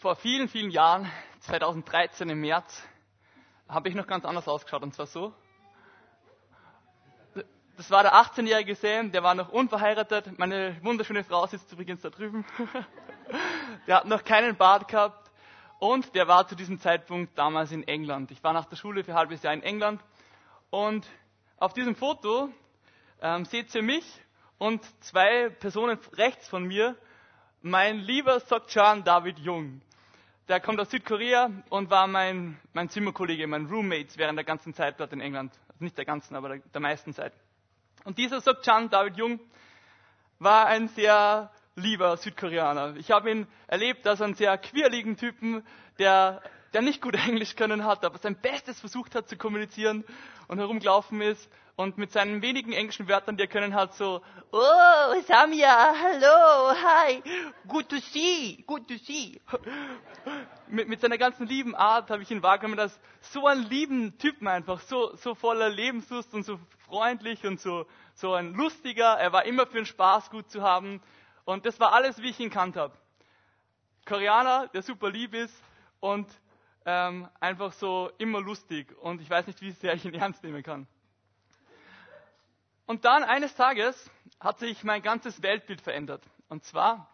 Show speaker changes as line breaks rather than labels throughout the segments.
Vor vielen, vielen Jahren, 2013 im März, habe ich noch ganz anders ausgeschaut und zwar so. Das war der 18-jährige Sam, der war noch unverheiratet. Meine wunderschöne Frau sitzt übrigens da drüben. Der hat noch keinen Bart gehabt und der war zu diesem Zeitpunkt damals in England. Ich war nach der Schule für ein halbes Jahr in England und auf diesem Foto ähm, seht ihr mich und zwei Personen rechts von mir, mein lieber Sokchan David Jung. Der kommt aus Südkorea und war mein, mein Zimmerkollege, mein Roommate während der ganzen Zeit dort in England. Also nicht der ganzen, aber der, der meisten Zeit. Und dieser Sokchan David Jung war ein sehr lieber Südkoreaner. Ich habe ihn erlebt als einen sehr quirligen Typen, der, der nicht gut Englisch können hat, aber sein Bestes versucht hat zu kommunizieren und herumgelaufen ist und mit seinen wenigen englischen Wörtern, die er können hat, so, oh, Samia, hello, hi, good to see, good to see. mit, mit seiner ganzen lieben Art habe ich ihn wahrgenommen als so einen lieben Typen einfach, so, so voller Lebenslust und so freundlich und so, so ein lustiger. Er war immer für den Spaß gut zu haben. Und das war alles, wie ich ihn kannt habe. Koreaner, der super lieb ist und ähm, einfach so immer lustig. Und ich weiß nicht, wie sehr ich ihn ernst nehmen kann. Und dann eines Tages hat sich mein ganzes Weltbild verändert. Und zwar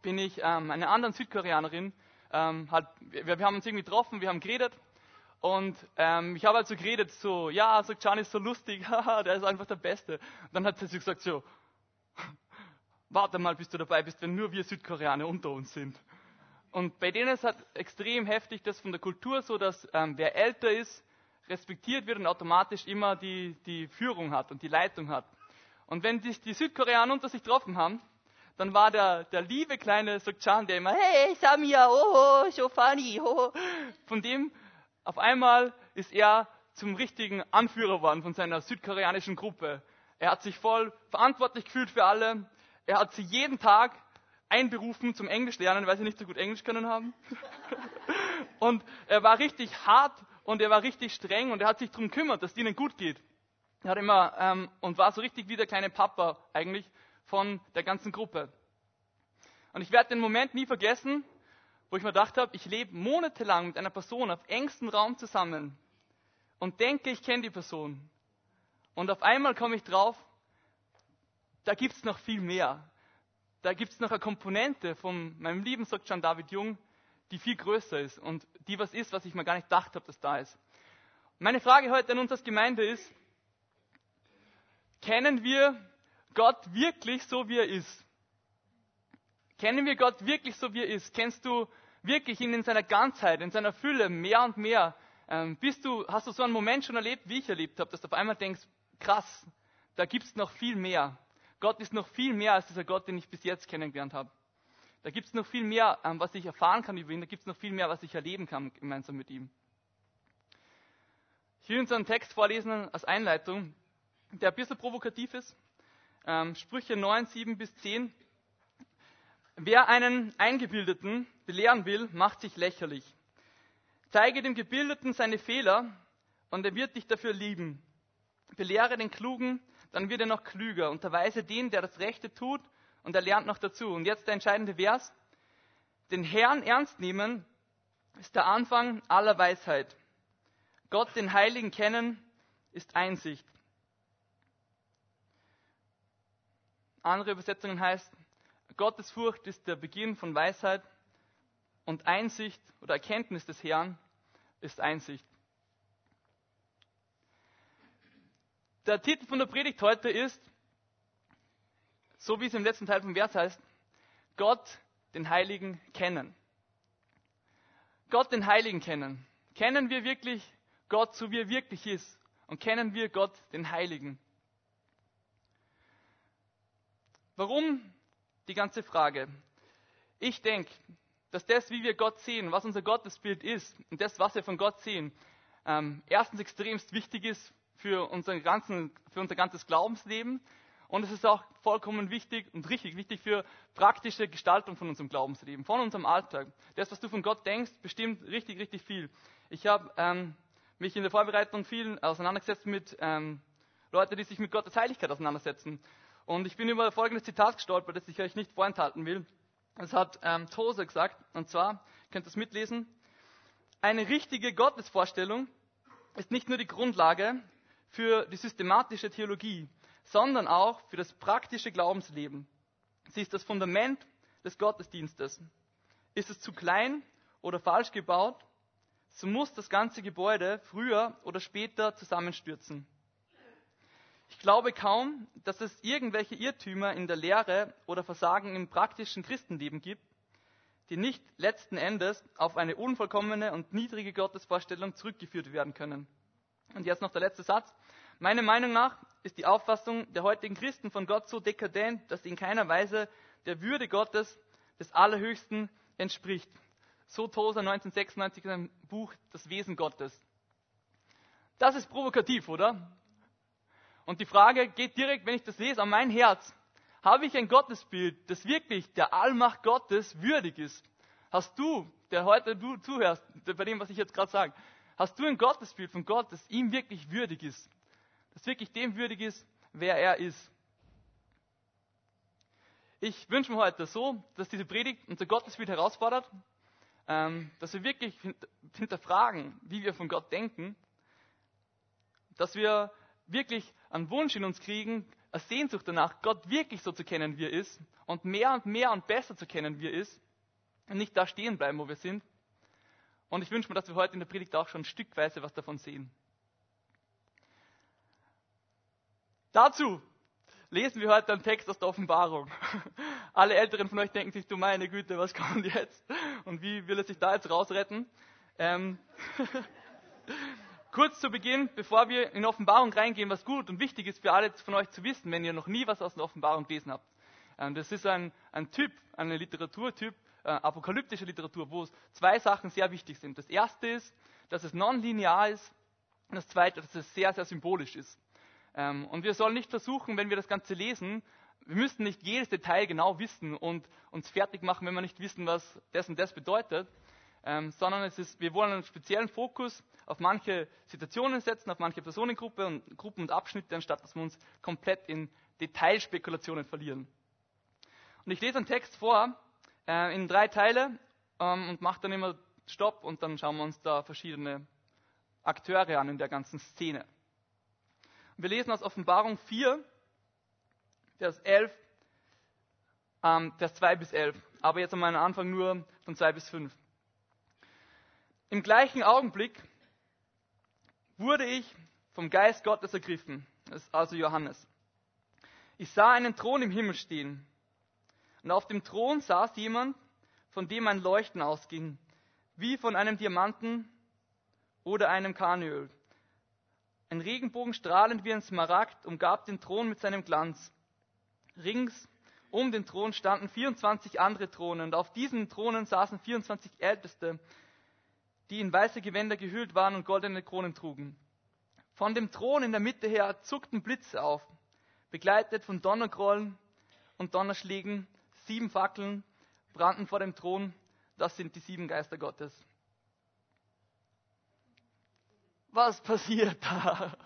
bin ich ähm, eine andere Südkoreanerin, ähm, hat, wir, wir, haben uns irgendwie getroffen, wir haben geredet und ähm, ich habe halt so geredet, so, ja, so Can ist so lustig, haha, der ist einfach der Beste. Und dann hat sie gesagt so, warte mal, bis du dabei bist, wenn nur wir Südkoreaner unter uns sind. Und bei denen ist halt extrem heftig, das von der Kultur so, dass ähm, wer älter ist, respektiert wird und automatisch immer die, die Führung hat und die Leitung hat. Und wenn sich die Südkoreaner unter sich getroffen haben, dann war der, der liebe kleine Sokchan, der immer, hey Samia, oh, so funny, oh. Von dem auf einmal ist er zum richtigen Anführer geworden von seiner südkoreanischen Gruppe. Er hat sich voll verantwortlich gefühlt für alle. Er hat sie jeden Tag einberufen zum Englisch lernen, weil sie nicht so gut Englisch können haben. Und er war richtig hart und er war richtig streng und er hat sich darum gekümmert, dass es ihnen gut geht. Er hat immer ähm, und war so richtig wie der kleine Papa eigentlich von der ganzen Gruppe. Und ich werde den Moment nie vergessen, wo ich mir gedacht habe, ich lebe monatelang mit einer Person auf engstem Raum zusammen und denke, ich kenne die Person. Und auf einmal komme ich drauf, da gibt es noch viel mehr. Da gibt es noch eine Komponente von meinem lieben Sokchan David Jung, die viel größer ist und die was ist, was ich mir gar nicht gedacht habe, dass da ist. Meine Frage heute an uns als Gemeinde ist, kennen wir Gott wirklich so, wie er ist? Kennen wir Gott wirklich so, wie er ist? Kennst du wirklich ihn in seiner Ganzheit, in seiner Fülle mehr und mehr? Ähm, bist du, hast du so einen Moment schon erlebt, wie ich erlebt habe, dass du auf einmal denkst, krass, da gibt es noch viel mehr. Gott ist noch viel mehr als dieser Gott, den ich bis jetzt kennengelernt habe. Da gibt es noch viel mehr, ähm, was ich erfahren kann über ihn. Da gibt es noch viel mehr, was ich erleben kann gemeinsam mit ihm. Ich will uns einen Text vorlesen als Einleitung, der ein bisschen provokativ ist. Ähm, Sprüche 9, 7 bis 10. Wer einen Eingebildeten belehren will, macht sich lächerlich. Zeige dem Gebildeten seine Fehler und er wird dich dafür lieben. Belehre den Klugen, dann wird er noch klüger. Unterweise den, der das Rechte tut, und er lernt noch dazu. Und jetzt der entscheidende Vers. Den Herrn ernst nehmen ist der Anfang aller Weisheit. Gott, den Heiligen kennen, ist Einsicht. Andere Übersetzungen heißt, Gottesfurcht ist der Beginn von Weisheit und Einsicht oder Erkenntnis des Herrn ist Einsicht. Der Titel von der Predigt heute ist so wie es im letzten Teil vom Vers heißt, Gott, den Heiligen, kennen. Gott, den Heiligen kennen. Kennen wir wirklich Gott, so wie er wirklich ist? Und kennen wir Gott, den Heiligen? Warum die ganze Frage? Ich denke, dass das, wie wir Gott sehen, was unser Gottesbild ist und das, was wir von Gott sehen, ähm, erstens extremst wichtig ist für, unseren ganzen, für unser ganzes Glaubensleben, und es ist auch vollkommen wichtig und richtig wichtig für praktische Gestaltung von unserem Glaubensleben, von unserem Alltag. Das, was du von Gott denkst, bestimmt richtig, richtig viel. Ich habe ähm, mich in der Vorbereitung viel auseinandergesetzt mit ähm, Leuten, die sich mit Gottes Heiligkeit auseinandersetzen. Und ich bin über folgendes Zitat gestolpert, das ich euch nicht vorenthalten will. Es hat ähm, Tozer gesagt, und zwar, könnt das mitlesen. Eine richtige Gottesvorstellung ist nicht nur die Grundlage für die systematische Theologie, sondern auch für das praktische Glaubensleben. Sie ist das Fundament des Gottesdienstes. Ist es zu klein oder falsch gebaut, so muss das ganze Gebäude früher oder später zusammenstürzen. Ich glaube kaum, dass es irgendwelche Irrtümer in der Lehre oder Versagen im praktischen Christenleben gibt, die nicht letzten Endes auf eine unvollkommene und niedrige Gottesvorstellung zurückgeführt werden können. Und jetzt noch der letzte Satz. Meiner Meinung nach ist die Auffassung der heutigen Christen von Gott so dekadent, dass sie in keiner Weise der Würde Gottes, des Allerhöchsten, entspricht. So Tosa 1996 in einem Buch Das Wesen Gottes. Das ist provokativ, oder? Und die Frage geht direkt, wenn ich das lese, an mein Herz. Habe ich ein Gottesbild, das wirklich der Allmacht Gottes würdig ist? Hast du, der heute du zuhörst, bei dem, was ich jetzt gerade sage, hast du ein Gottesbild von Gott, das ihm wirklich würdig ist? Das wirklich dem würdig ist, wer er ist? Ich wünsche mir heute so, dass diese Predigt unser Gottesbild herausfordert, ähm, dass wir wirklich hinterfragen, wie wir von Gott denken, dass wir wirklich einen Wunsch in uns kriegen, eine Sehnsucht danach, Gott wirklich so zu kennen, wie er ist und mehr und mehr und besser zu kennen, wie er ist und nicht da stehen bleiben, wo wir sind. Und ich wünsche mir, dass wir heute in der Predigt auch schon stückweise was davon sehen. Dazu lesen wir heute einen Text aus der Offenbarung. Alle Älteren von euch denken sich, du meine Güte, was kommt jetzt? Und wie will er sich da jetzt rausretten? Ähm Kurz zu Beginn, bevor wir in Offenbarung reingehen, was gut und wichtig ist für alle von euch zu wissen, wenn ihr noch nie was aus der Offenbarung gelesen habt. Ähm, das ist ein, ein Typ, ein Literaturtyp, äh, apokalyptische Literatur, wo zwei Sachen sehr wichtig sind. Das erste ist, dass es nonlinear ist und das zweite, dass es sehr, sehr symbolisch ist. Ähm, und wir sollen nicht versuchen, wenn wir das Ganze lesen, wir müssen nicht jedes Detail genau wissen und uns fertig machen, wenn wir nicht wissen, was das und das bedeutet, ähm, sondern es ist, wir wollen einen speziellen Fokus auf manche Situationen setzen, auf manche Personengruppen und, Gruppen und Abschnitte, anstatt dass wir uns komplett in Detailspekulationen verlieren. Und ich lese einen Text vor äh, in drei Teile ähm, und mache dann immer Stopp und dann schauen wir uns da verschiedene Akteure an in der ganzen Szene. Wir lesen aus Offenbarung 4, Vers 11, ähm, Vers 2 bis 11. Aber jetzt am Anfang nur von 2 bis 5. Im gleichen Augenblick wurde ich vom Geist Gottes ergriffen. Das ist also Johannes. Ich sah einen Thron im Himmel stehen. Und auf dem Thron saß jemand, von dem ein Leuchten ausging, wie von einem Diamanten oder einem Karneöl. Ein Regenbogen strahlend wie ein Smaragd umgab den Thron mit seinem Glanz. Rings um den Thron standen 24 andere Thronen und auf diesen Thronen saßen 24 Älteste, die in weiße Gewänder gehüllt waren und goldene Kronen trugen. Von dem Thron in der Mitte her zuckten Blitze auf, begleitet von Donnergrollen und Donnerschlägen. Sieben Fackeln brannten vor dem Thron. Das sind die sieben Geister Gottes. Was passiert da?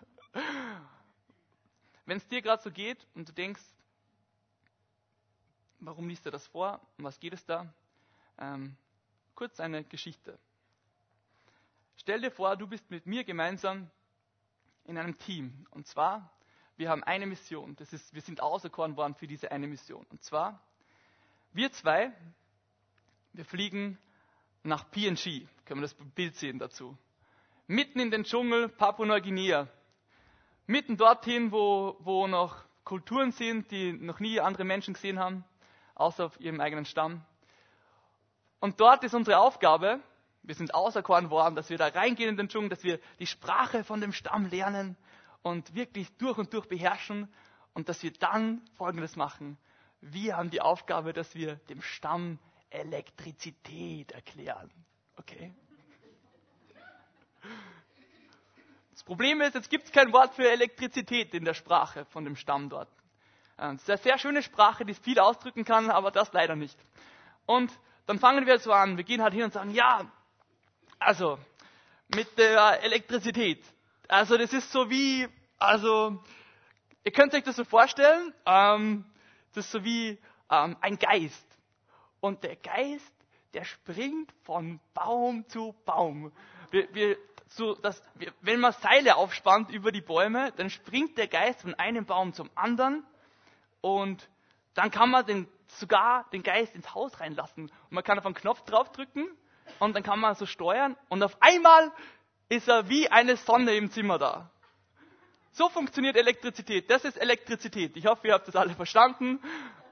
Wenn es dir gerade so geht und du denkst, warum liest er das vor? Um was geht es da? Ähm, kurz eine Geschichte. Stell dir vor, du bist mit mir gemeinsam in einem Team. Und zwar, wir haben eine Mission. Das ist, wir sind auserkoren worden für diese eine Mission. Und zwar, wir zwei, wir fliegen nach PNG. Können wir das Bild sehen dazu? Mitten in den Dschungel Papua-Neuguinea. Mitten dorthin, wo, wo noch Kulturen sind, die noch nie andere Menschen gesehen haben, außer auf ihrem eigenen Stamm. Und dort ist unsere Aufgabe, wir sind auserkoren worden, dass wir da reingehen in den Dschungel, dass wir die Sprache von dem Stamm lernen und wirklich durch und durch beherrschen und dass wir dann Folgendes machen. Wir haben die Aufgabe, dass wir dem Stamm Elektrizität erklären. Okay? Das Problem ist, jetzt gibt es kein Wort für Elektrizität in der Sprache von dem Stamm dort. Äh, es ist eine sehr schöne Sprache, die viel ausdrücken kann, aber das leider nicht. Und dann fangen wir so an. Wir gehen halt hin und sagen, ja, also, mit der Elektrizität. Also, das ist so wie, also, ihr könnt euch das so vorstellen, ähm, das ist so wie ähm, ein Geist. Und der Geist, der springt von Baum zu Baum. Wir, wir, so, dass, wir, wenn man Seile aufspannt über die Bäume, dann springt der Geist von einem Baum zum anderen und dann kann man den, sogar den Geist ins Haus reinlassen. Und man kann auf einen Knopf draufdrücken und dann kann man so steuern und auf einmal ist er wie eine Sonne im Zimmer da. So funktioniert Elektrizität. Das ist Elektrizität. Ich hoffe, ihr habt das alle verstanden.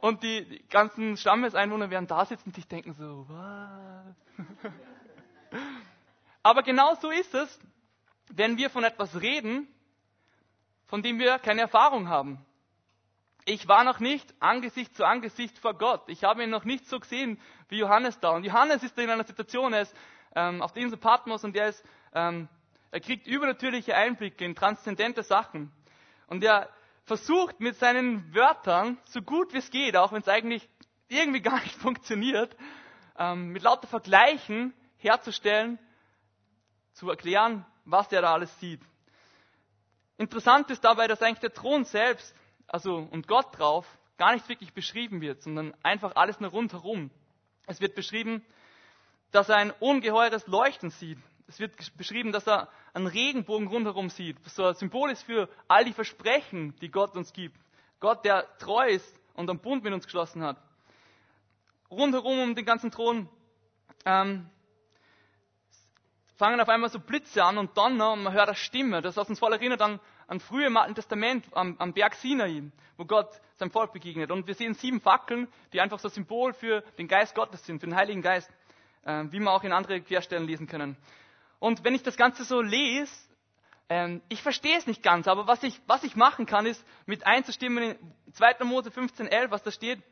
Und die, ganzen Stammeseinwohner werden da sitzen und sich denken so, was? Aber genau so ist es, wenn wir von etwas reden, von dem wir keine Erfahrung haben. Ich war noch nicht Angesicht zu Angesicht vor Gott. Ich habe ihn noch nicht so gesehen wie Johannes da. Und Johannes ist in einer Situation, er ist ähm, auf der Insel Patmos und er ist ähm, er kriegt übernatürliche Einblicke in transzendente Sachen. Und er versucht mit seinen Wörtern, so gut wie es geht, auch wenn es eigentlich irgendwie gar nicht funktioniert, ähm, mit lauter Vergleichen herzustellen, zu erklären, was er da alles sieht. Interessant ist dabei, dass eigentlich der Thron selbst, also und Gott drauf, gar nicht wirklich beschrieben wird, sondern einfach alles nur rundherum. Es wird beschrieben, dass er ein ungeheures Leuchten sieht. Es wird beschrieben, dass er einen Regenbogen rundherum sieht, was so ein Symbol ist für all die Versprechen, die Gott uns gibt. Gott, der treu ist und einen Bund mit uns geschlossen hat. Rundherum um den ganzen Thron ähm, fangen auf einmal so Blitze an und Donner und man hört eine Stimme. Das hat uns voll erinnert an, an frühe im Alten Testament, am, am Berg Sinai, wo Gott seinem Volk begegnet. Und wir sehen sieben Fackeln, die einfach so ein Symbol für den Geist Gottes sind, für den Heiligen Geist, äh, wie wir auch in andere Querstellen lesen können. Und wenn ich das Ganze so lese, ähm, ich verstehe es nicht ganz, aber was ich, was ich machen kann, ist mit einzustimmen in 2. Mose 15,11, was da steht.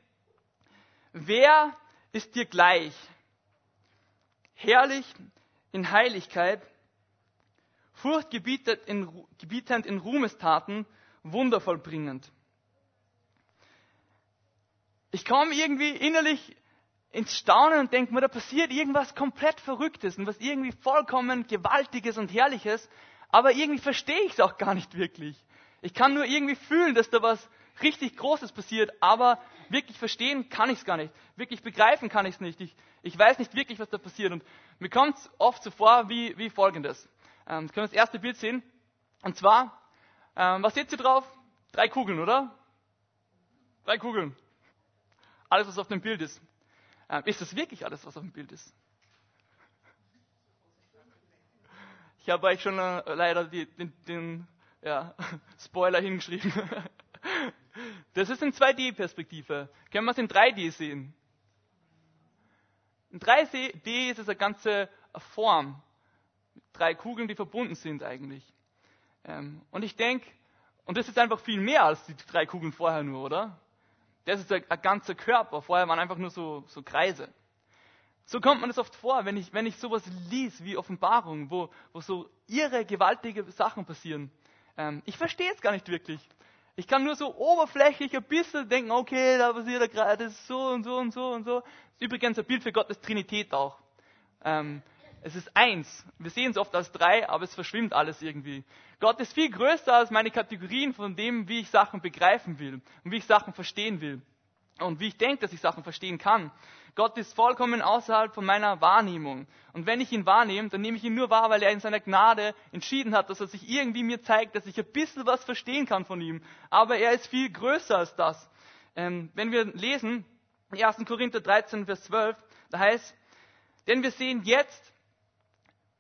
Wer ist dir gleich? Herrlich in Heiligkeit, furchtgebietend in, gebietend in Ruhmestaten, wundervoll bringend. Ich komme irgendwie innerlich ins Staunen und denke mir, da passiert irgendwas komplett Verrücktes und was irgendwie vollkommen Gewaltiges und Herrliches, aber irgendwie verstehe ich es auch gar nicht wirklich. Ich kann nur irgendwie fühlen, dass da was richtig Großes passiert, aber wirklich verstehen kann ich es gar nicht. Wirklich begreifen kann ich es nicht. Ich, ich weiß nicht wirklich, was da passiert. Und mir kommt es oft so vor wie, wie folgendes. Ähm, können wir das erste Bild sehen. Und zwar, ähm, was seht ihr drauf? Drei Kugeln, oder? Drei Kugeln. Alles, was auf dem Bild ist. Ähm, ist das wirklich alles, was auf dem Bild ist? Ich habe euch schon äh, leider die, den, den ja, Spoiler hingeschrieben. Das ist in 2D-Perspektive. Können wir es in 3D sehen? In 3D ist es eine ganze Form. Drei Kugeln, die verbunden sind eigentlich. Ähm, und ich denke, und das ist einfach viel mehr als die drei Kugeln vorher nur, oder? Das ist ein, ein ganzer Körper. Vorher waren einfach nur so, so Kreise. So kommt man es oft vor, wenn ich, wenn ich sowas lies wie Offenbarung, wo, wo so irre, gewaltige Sachen passieren. Ähm, ich verstehe es gar nicht wirklich. Ich kann nur so oberflächlich ein bisschen denken, okay, da passiert gerade, das ist so und so und so und so. Ist übrigens ein Bild für Gottes Trinität auch. Ähm, es ist eins. Wir sehen es oft als drei, aber es verschwimmt alles irgendwie. Gott ist viel größer als meine Kategorien von dem, wie ich Sachen begreifen will und wie ich Sachen verstehen will und wie ich denke, dass ich Sachen verstehen kann. Gott ist vollkommen außerhalb von meiner Wahrnehmung. Und wenn ich ihn wahrnehme, dann nehme ich ihn nur wahr, weil er in seiner Gnade entschieden hat, dass er sich irgendwie mir zeigt, dass ich ein bisschen was verstehen kann von ihm. Aber er ist viel größer als das. Ähm, wenn wir lesen, 1. Korinther 13, Vers 12, da heißt, denn wir sehen jetzt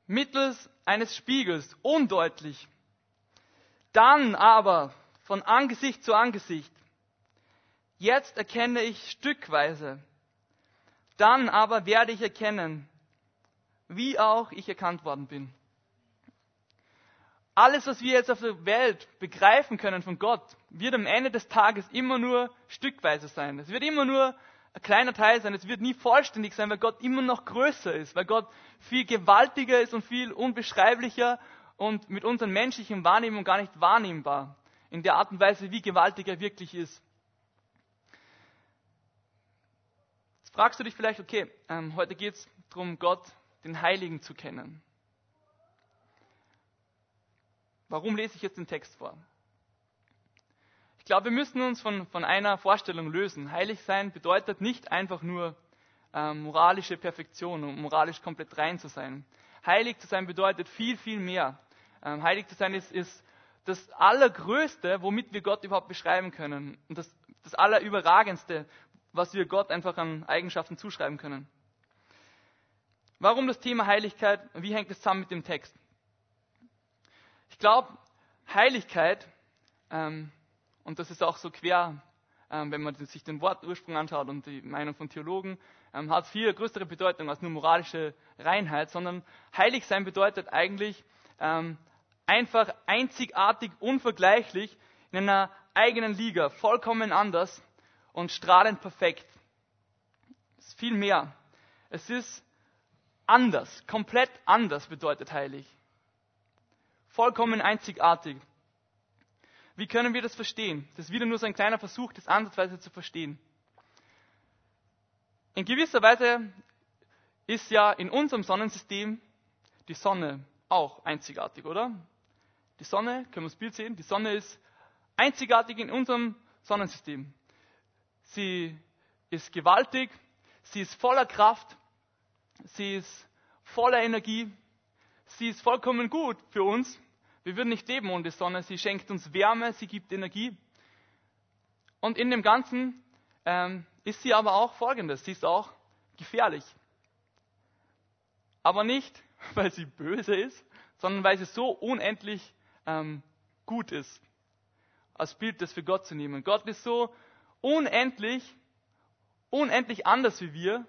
mittels eines Spiegels undeutlich. Dann aber von Angesicht zu Angesicht. Jetzt erkenne ich stückweise. Dann aber werde ich erkennen, wie auch ich erkannt worden bin. Alles, was wir jetzt auf der Welt begreifen können von Gott, wird am Ende des Tages immer nur stückweise sein. Es wird immer nur ein kleiner Teil sein. Es wird nie vollständig sein, weil Gott immer noch größer ist, weil Gott viel gewaltiger ist und viel unbeschreiblicher und mit unseren menschlichen Wahrnehmungen gar nicht wahrnehmbar. In der Art und Weise, wie gewaltig er wirklich ist. Jetzt fragst du dich vielleicht, okay, ähm, heute geht es darum, Gott, den Heiligen zu kennen. Warum lese ich jetzt den Text vor? Ich glaube, wir müssen uns von, von einer Vorstellung lösen. Heilig sein bedeutet nicht einfach nur ähm, moralische Perfektion, um moralisch komplett rein zu sein. Heilig zu sein bedeutet viel, viel mehr. Ähm, heilig zu sein ist, ist das Allergrößte, womit wir Gott überhaupt beschreiben können. Und das, das Allerüberragendste, was wir Gott einfach an Eigenschaften zuschreiben können. Warum das Thema Heiligkeit? Wie hängt es zusammen mit dem Text? Ich glaube, Heiligkeit, ähm, und das ist auch so quer, ähm, wenn man sich den Wortursprung anschaut und die Meinung von Theologen, ähm, hat viel größere Bedeutung als nur moralische Reinheit, sondern heilig sein bedeutet eigentlich ähm, einfach einzigartig, unvergleichlich in einer eigenen Liga, vollkommen anders und strahlend perfekt. Es ist viel mehr. Es ist anders, komplett anders bedeutet heilig. Vollkommen einzigartig. Wie können wir das verstehen? Das ist wieder nur so ein kleiner Versuch, das ansatzweise zu verstehen. In gewisser Weise ist ja in unserem Sonnensystem die Sonne auch einzigartig, oder? Die Sonne, können wir das Bild sehen? Die Sonne ist einzigartig in unserem Sonnensystem. Sie ist gewaltig, sie ist voller Kraft, sie ist voller Energie, sie ist vollkommen gut für uns. Wir würden nicht leben ohne die Sonne. Sie schenkt uns Wärme, sie gibt Energie. Und in dem Ganzen ähm, ist sie aber auch folgendes. Sie ist auch gefährlich. Aber nicht, weil sie böse ist, sondern weil sie so unendlich ähm, gut ist. Als Bild, das für Gott zu nehmen. Gott ist so unendlich, unendlich anders wie wir.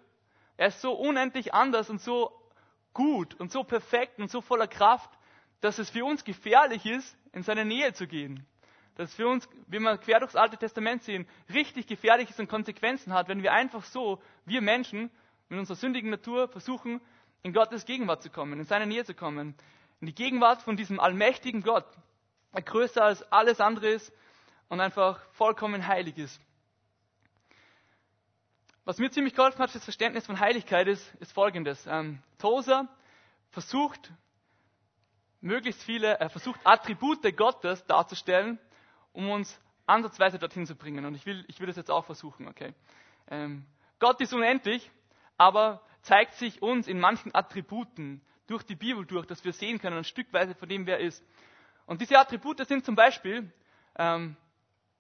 Er ist so unendlich anders und so gut und so perfekt und so voller Kraft, dass es für uns gefährlich ist, in seine Nähe zu gehen. Dass es für uns, wie wir quer durchs Alte Testament sehen, richtig gefährlich ist und Konsequenzen hat, wenn wir einfach so, wir Menschen, mit unserer sündigen Natur versuchen, in Gottes Gegenwart zu kommen, in seine Nähe zu kommen. In die Gegenwart von diesem allmächtigen Gott, der größer als alles andere ist und einfach vollkommen heilig ist. Was mir ziemlich geholfen hat, das Verständnis von Heiligkeit ist, ist folgendes. Ähm, Tozer versucht, möglichst viele, er versucht Attribute Gottes darzustellen, um uns ansatzweise dorthin zu bringen. Und ich will, ich will das jetzt auch versuchen, okay? Ähm, Gott ist unendlich, aber zeigt sich uns in manchen Attributen durch die Bibel durch, dass wir sehen können, ein Stückweise von dem, wer er ist. Und diese Attribute sind zum Beispiel ähm,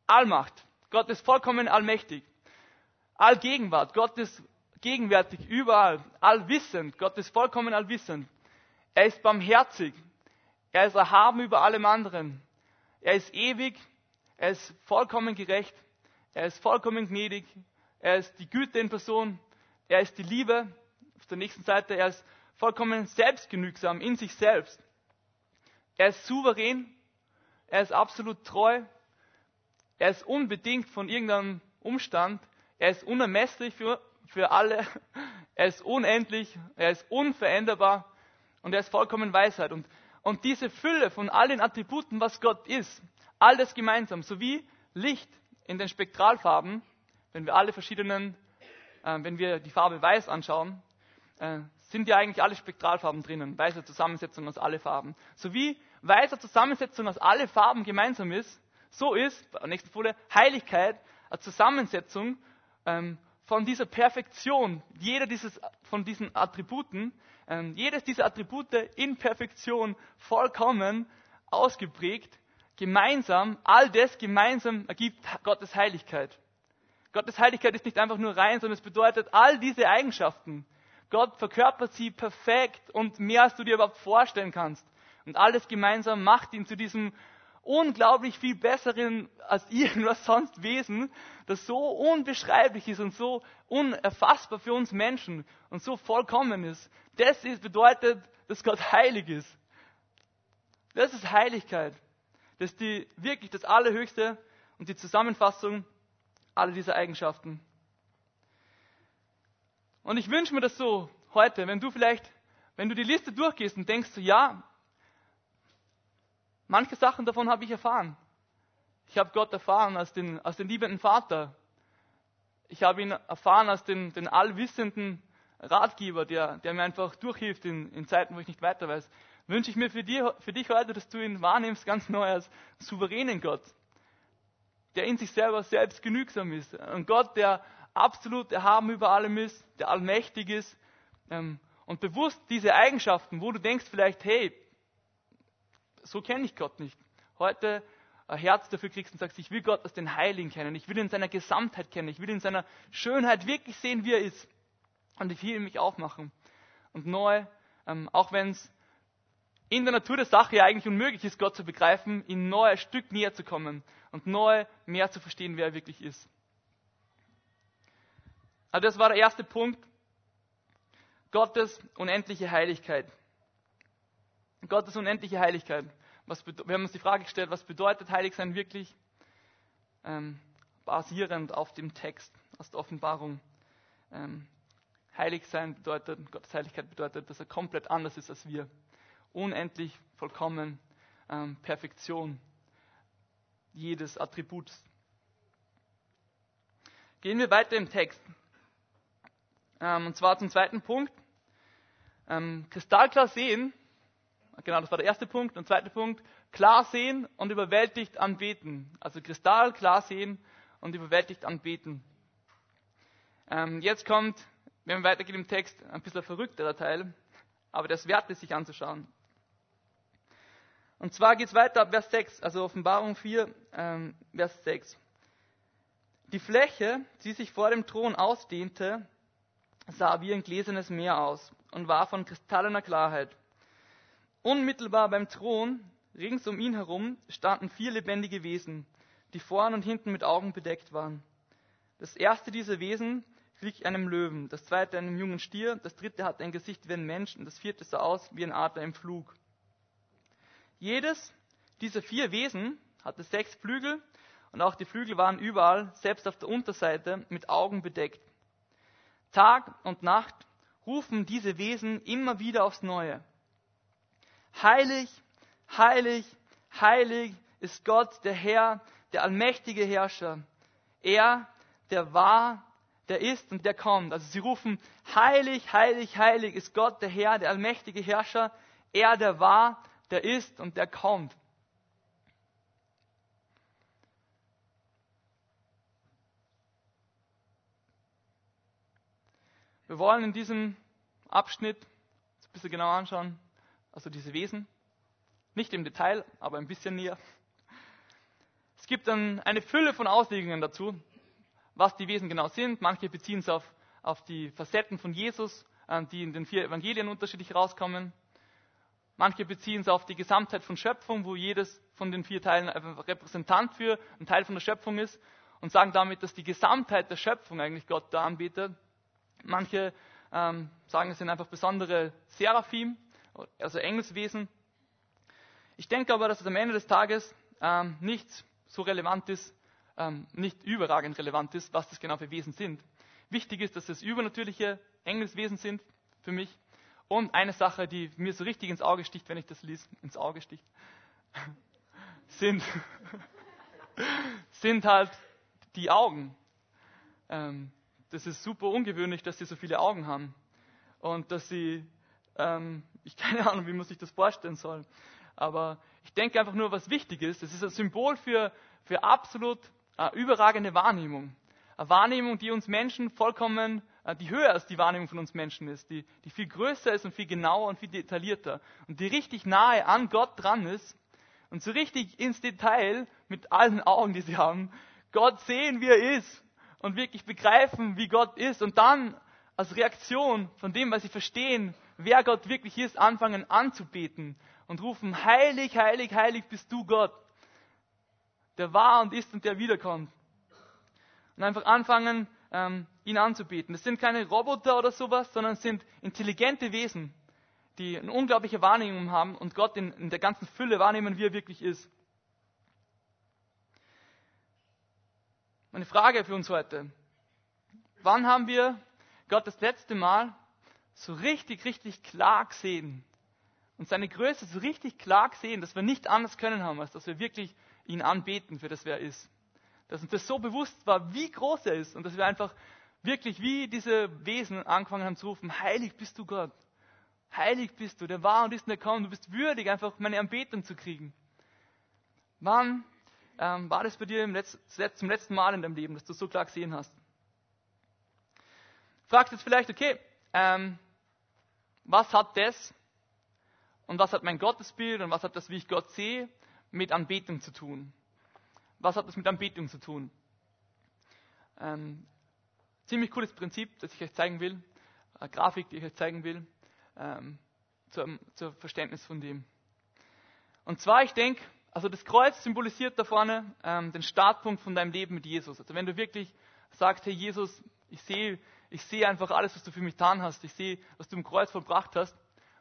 Allmacht. Gott ist vollkommen allmächtig. Allgegenwart. Gott ist gegenwärtig überall. Allwissend. Gott ist vollkommen allwissend. Er ist barmherzig. Er ist erhaben über allem anderen. Er ist ewig. Er ist vollkommen gerecht. Er ist vollkommen gnädig. Er ist die Güte in Person. Er ist die Liebe. Auf der nächsten Seite, er ist vollkommen selbstgenügsam in sich selbst. Er ist souverän. Er ist absolut treu. Er ist unbedingt von irgendeinem Umstand. Er ist unermesslich für, für alle. Er ist unendlich. Er ist unveränderbar. Und er ist vollkommen Weisheit. Und und diese Fülle von all den Attributen, was Gott ist, alles gemeinsam, sowie Licht in den Spektralfarben, wenn wir alle verschiedenen, äh, wenn wir die Farbe Weiß anschauen, äh, sind ja eigentlich alle Spektralfarben drinnen, weiße Zusammensetzung aus alle Farben. Sowie weiße Zusammensetzung aus alle Farben gemeinsam ist, so ist, nächsten Folie, Heiligkeit eine Zusammensetzung ähm, von dieser Perfektion, jeder dieses, von diesen Attributen, ähm, jedes dieser Attribute in Perfektion vollkommen ausgeprägt, gemeinsam, all das gemeinsam ergibt Gottes Heiligkeit. Gottes Heiligkeit ist nicht einfach nur rein, sondern es bedeutet all diese Eigenschaften. Gott verkörpert sie perfekt und mehr als du dir überhaupt vorstellen kannst. Und alles gemeinsam macht ihn zu diesem unglaublich viel besseren als irgendwas sonst Wesen, das so unbeschreiblich ist und so unerfassbar für uns Menschen und so vollkommen ist. Das ist, bedeutet, dass Gott heilig ist. Das ist Heiligkeit. Das ist die, wirklich das Allerhöchste und die Zusammenfassung aller dieser Eigenschaften. Und ich wünsche mir das so heute, wenn du vielleicht, wenn du die Liste durchgehst und denkst, so, ja, Manche Sachen davon habe ich erfahren. Ich habe Gott erfahren als den, als den liebenden Vater. Ich habe ihn erfahren als den, den allwissenden Ratgeber, der, der mir einfach durchhilft in, in Zeiten, wo ich nicht weiter weiß. Wünsche ich mir für, die, für dich heute, dass du ihn wahrnimmst, ganz neu als souveränen Gott, der in sich selber selbst genügsam ist. Ein Gott, der absolut erhaben über allem ist, der allmächtig ist. Ähm, und bewusst diese Eigenschaften, wo du denkst vielleicht, hey, so kenne ich Gott nicht. Heute ein Herz dafür kriegst und sagst, ich will Gott als den Heiligen kennen, ich will ihn in seiner Gesamtheit kennen, ich will ihn in seiner Schönheit wirklich sehen, wie er ist. Und ich will mich aufmachen. Und neu, ähm, auch wenn es in der Natur der Sache ja eigentlich unmöglich ist, Gott zu begreifen, ihn neu ein Stück näher zu kommen und neu mehr zu verstehen, wer er wirklich ist. Also das war der erste Punkt. Gottes unendliche Heiligkeit. Gottes unendliche Heiligkeit. Was, wir haben uns die Frage gestellt, was bedeutet Heiligsein wirklich? Ähm, basierend auf dem Text aus der Offenbarung. Ähm, Heiligsein bedeutet, Gottes Heiligkeit bedeutet, dass er komplett anders ist als wir. Unendlich, vollkommen, ähm, Perfektion jedes Attributs. Gehen wir weiter im Text. Ähm, und zwar zum zweiten Punkt. Ähm, kristallklar sehen, genau, das war der erste Punkt. Und zweiter Punkt, klar sehen und überwältigt anbeten. Also kristallklar sehen und überwältigt anbeten. Ähm, jetzt kommt, wenn wir weitergehen im Text, ein bisschen verrückterer Teil, aber das wert ist, sich anzuschauen. Und zwar geht es weiter ab Vers 6, also Offenbarung 4, ähm, Vers 6. Die Fläche, die sich vor dem Thron ausdehnte, sah wie ein gläsernes Meer aus und war von kristallener Klarheit. Unmittelbar beim Thron, rings um ihn herum, standen vier lebendige Wesen, die vorn und hinten mit Augen bedeckt waren. Das erste dieser Wesen glich einem Löwen, das zweite einem jungen Stier, das dritte hatte ein Gesicht wie ein Mensch und das vierte sah aus wie ein Adler im Flug. Jedes dieser vier Wesen hatte sechs Flügel und auch die Flügel waren überall, selbst auf der Unterseite, mit Augen bedeckt. Tag und Nacht rufen diese Wesen immer wieder aufs Neue. Heilig, heilig, heilig ist Gott, der Herr, der allmächtige Herrscher. Er, der war, der ist und der kommt. Also sie rufen, heilig, heilig, heilig ist Gott, der Herr, der allmächtige Herrscher. Er, der war, der ist und der kommt. Wir wollen in diesem Abschnitt ein bisschen genauer anschauen, also diese Wesen. Nicht im Detail, aber ein bisschen näher. Es gibt dann eine Fülle von Auslegungen dazu, was die Wesen genau sind. Manche beziehen es auf, auf die Facetten von Jesus, äh, die in den vier Evangelien unterschiedlich rauskommen. Manche beziehen es auf die Gesamtheit von Schöpfung, wo jedes von den vier Teilen einfach Repräsentant für ein Teil von der Schöpfung ist und sagen damit, dass die Gesamtheit der Schöpfung eigentlich Gott da anbietet. Manche ähm, sagen, es sind einfach besondere Seraphim, also Engelswesen. Ich denke aber, dass es am Ende des Tages ähm, nicht so relevant ist, ähm, nicht überragend relevant ist, was das genau für Wesen sind. Wichtig ist, dass es übernatürliche Engelswesen sind für mich. Und eine Sache, die mir so richtig ins Auge sticht, wenn ich das lese, ins Auge sticht, sind, sind halt die Augen. Ähm, das ist super ungewöhnlich, dass sie so viele Augen haben. Und dass sie, ähm, ich keine Ahnung, wie man sich das vorstellen soll. Aber ich denke einfach nur, was wichtig ist. Es ist ein Symbol für, für absolut äh, überragende Wahrnehmung. Eine Wahrnehmung, die uns Menschen vollkommen, äh, die höher als die Wahrnehmung von uns Menschen ist, die, die viel größer ist und viel genauer und viel detaillierter und die richtig nahe an Gott dran ist und so richtig ins Detail mit allen Augen, die sie haben, Gott sehen, wie er ist und wirklich begreifen, wie Gott ist und dann als Reaktion von dem, was sie verstehen, wer Gott wirklich ist, anfangen anzubeten und rufen, heilig, heilig, heilig bist du Gott, der war und ist und der wiederkommt. Und einfach anfangen, ähm, ihn anzubeten. Das sind keine Roboter oder sowas, sondern sind intelligente Wesen, die eine unglaubliche Wahrnehmung haben und Gott in, in der ganzen Fülle wahrnehmen, wie er wirklich ist. Meine Frage für uns heute. Wann haben wir Gott das letzte Mal so richtig, richtig klar gesehen und seine Größe so richtig klar gesehen, dass wir nicht anders können haben, als dass wir wirklich ihn anbeten für das, wer er ist. Dass uns das so bewusst war, wie groß er ist und dass wir einfach wirklich wie diese Wesen angefangen haben zu rufen, heilig bist du Gott. Heilig bist du, der war und ist und der kommt. Du bist würdig, einfach meine Anbetung zu kriegen. Wann ähm, war das bei dir Letz zum letzten Mal in deinem Leben, dass du so klar gesehen hast? fragst jetzt vielleicht, okay, ähm, was hat das und was hat mein Gottesbild und was hat das, wie ich Gott sehe, mit Anbetung zu tun? Was hat das mit Anbetung zu tun? Ähm, ziemlich cooles Prinzip, das ich euch zeigen will, eine Grafik, die ich euch zeigen will, ähm, zum, zum Verständnis von dem. Und zwar, ich denke, also das Kreuz symbolisiert da vorne ähm, den Startpunkt von deinem Leben mit Jesus. Also wenn du wirklich sagst, hey Jesus, ich sehe ich sehe einfach alles, was du für mich getan hast, ich sehe, was du im Kreuz vollbracht hast,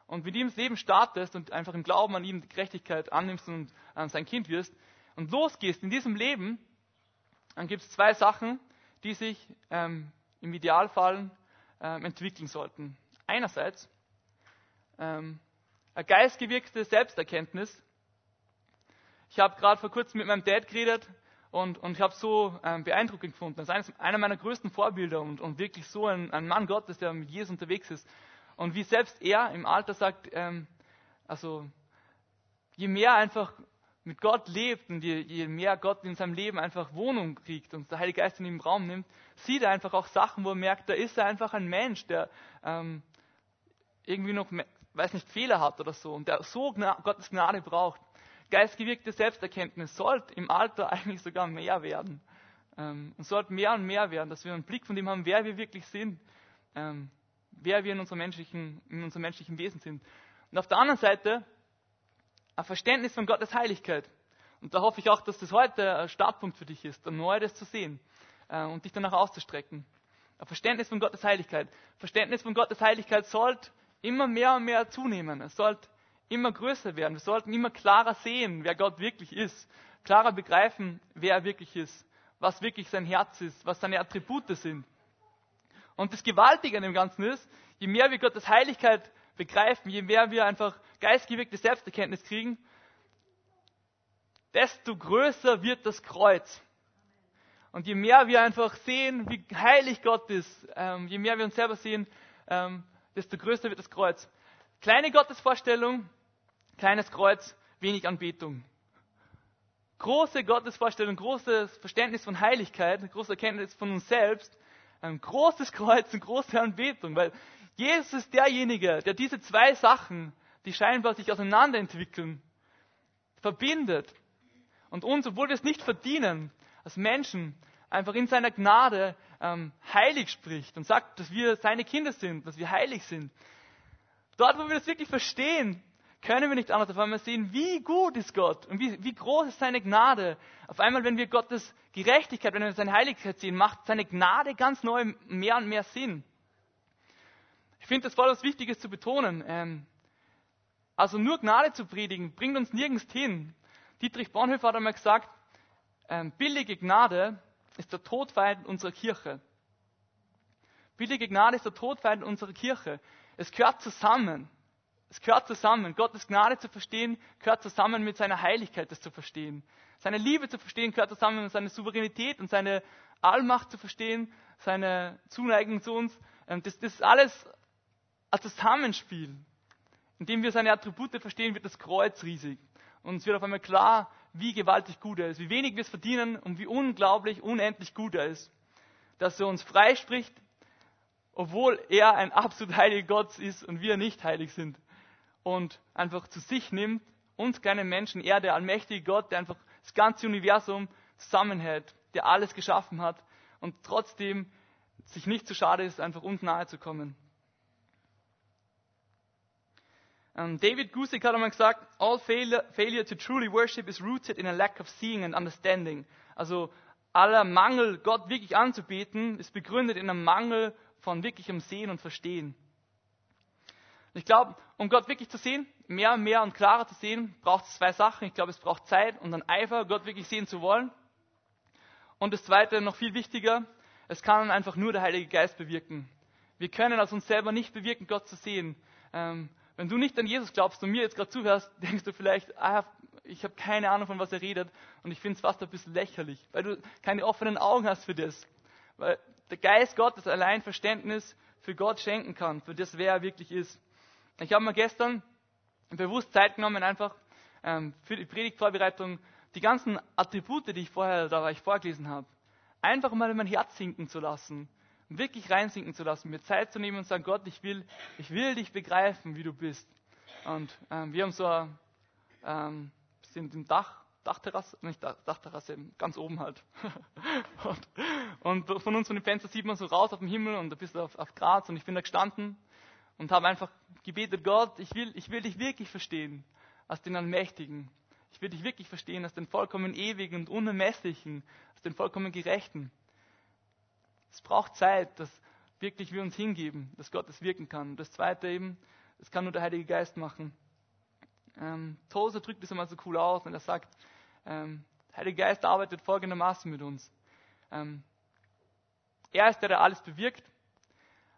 und mit ihm das Leben startest und einfach im Glauben an ihm die Gerechtigkeit annimmst und äh, sein Kind wirst und losgehst in diesem Leben, dann gibt es zwei Sachen, die sich ähm, im Idealfall ähm, entwickeln sollten. Einerseits ähm, eine geistgewirkte Selbsterkenntnis. Ich habe gerade vor kurzem mit meinem Dad geredet und, und ich habe so ähm, beeindruckend gefunden. Das ist einer meiner größten Vorbilder und, und wirklich so ein, ein, Mann Gottes, der mit Jesus unterwegs ist. Und wie selbst er im Alter sagt, ähm, also je mehr einfach mit Gott lebt und je, je, mehr Gott in seinem Leben einfach Wohnung kriegt und der Heilige Geist in ihm Raum nimmt, sieht er einfach auch Sachen, wo er merkt, da ist er einfach ein Mensch, der ähm, irgendwie noch, weiß nicht, Fehler hat oder so und der so Gna Gottes Gnade braucht. Geistgewirkte Selbsterkenntnis sollte im Alter eigentlich sogar mehr werden. Ähm, und sollte mehr und mehr werden, dass wir einen Blick von dem haben, wer wir wirklich sind, ähm, wer wir in unserem menschlichen, in unserem menschlichen Wesen sind. Und auf der anderen Seite ein Verständnis von Gottes Heiligkeit. Und da hoffe ich auch, dass das heute ein Startpunkt für dich ist, ein neues zu sehen äh, und dich danach auszustrecken. Ein Verständnis von Gottes Heiligkeit. Verständnis von Gottes Heiligkeit sollte immer mehr und mehr zunehmen. Es sollte immer größer werden. Wir sollten immer klarer sehen, wer Gott wirklich ist. Klarer begreifen, wer er wirklich ist. Was wirklich sein Herz ist, was seine Attribute sind. Und das Gewaltige an dem Ganzen ist, je mehr wir Gottes Heiligkeit begreifen, je mehr wir einfach geistgewirkte Selbsterkenntnis kriegen, desto größer wird das Kreuz. Und je mehr wir einfach sehen, wie heilig Gott ist, ähm, je mehr wir uns selber sehen, ähm, desto größer wird das Kreuz. Kleine Gottesvorstellung, kleines Kreuz, wenig Anbetung. Große Gottesvorstellung, großes Verständnis von Heiligkeit, große Erkenntnis von uns selbst, ein großes Kreuz und große Anbetung, weil Jesus ist derjenige, der diese zwei Sachen, die scheinbar sich auseinanderentwickeln, verbindet und uns, obwohl wir es nicht verdienen, als Menschen einfach in seiner Gnade ähm, heilig spricht und sagt, dass wir seine Kinder sind, dass wir heilig sind. Dort, wo wir das wirklich verstehen, können wir nicht anders auf einmal sehen, wie gut ist Gott und wie, wie groß ist seine Gnade. Auf einmal, wenn wir Gottes Gerechtigkeit, wenn wir seine Heiligkeit sehen, macht seine Gnade ganz neu mehr und mehr Sinn. Ich finde das voll was Wichtiges zu betonen. Ähm, also nur Gnade zu predigen, bringt uns nirgends hin. Dietrich Bonhoeffer hat einmal gesagt, ähm, billige Gnade ist der Todfeind unserer Kirche. Billige Gnade ist der Todfeind unserer Kirche. Es gehört zusammen. Es gehört zusammen. Gottes Gnade zu verstehen, gehört zusammen mit seiner Heiligkeit, das zu verstehen. Seine Liebe zu verstehen, gehört zusammen mit seiner Souveränität und seine Allmacht zu verstehen, seine Zuneigung zu uns. Ähm, das, das ist alles ein Zusammenspiel. Indem wir seine Attribute verstehen, wird das Kreuz riesig. Und es wird auf einmal klar, wie gewaltig gut er ist, wie wenig wir es verdienen und wie unglaublich, unendlich gut er ist. Dass er uns freispricht, obwohl er ein absolut heiliger Gott ist und wir nicht heilig sind. Und einfach zu sich nimmt, uns kleine Menschen, er, der allmächtige Gott, der einfach das ganze Universum zusammenhält, der alles geschaffen hat und trotzdem sich nicht zu schade ist, einfach uns nahe zu kommen. Um, David Gusick hat einmal gesagt, all failure, failure to truly worship is rooted in a lack of seeing and understanding. Also aller Mangel, Gott wirklich anzubieten, ist begründet in einem Mangel von wirklichem Sehen und Verstehen. Ich glaube, um Gott wirklich zu sehen, mehr und mehr und klarer zu sehen, braucht es zwei Sachen. Ich glaube, es braucht Zeit und ein Eifer, Gott wirklich sehen zu wollen. Und das Zweite, noch viel wichtiger, es kann einfach nur der Heilige Geist bewirken. Wir können aus uns selber nicht bewirken, Gott zu sehen. Ähm, wenn du nicht an Jesus glaubst und mir jetzt gerade zuhörst, denkst du vielleicht, ah, ich habe keine Ahnung, von was er redet und ich finde es fast ein bisschen lächerlich, weil du keine offenen Augen hast für das. Weil der Geist Gottes allein Verständnis für Gott schenken kann, für das, wer er wirklich ist. Ich habe mir gestern bewusst Zeit genommen, einfach ähm, für die Predigtvorbereitung die ganzen Attribute, die ich vorher da ich vorgelesen habe, einfach mal in mein Herz sinken zu lassen wirklich reinsinken zu lassen, mir Zeit zu nehmen und zu sagen, Gott, ich will, ich will dich begreifen, wie du bist. Und ähm, wir haben so ein, ähm, sind im Dach, Dachterrasse, nicht Dachterrasse, ganz oben halt. und, und, von uns von dem Fenster sieht man so raus auf den Himmel und ein bisschen auf, auf Graz und ich bin da gestanden und habe einfach gebetet, Gott, ich will, ich will dich wirklich verstehen als den Allmächtigen. Ich will dich wirklich verstehen als den vollkommen Ewigen und Unermesslichen, als den vollkommen Gerechten. Es braucht Zeit, dass wirklich wir uns hingeben, dass Gott es wirken kann. das Zweite eben, das kann nur der Heilige Geist machen. Ähm, Tozer drückt das einmal so cool aus und er sagt, ähm, der Heilige Geist arbeitet folgendermaßen mit uns. Ähm, er ist der, der alles bewirkt.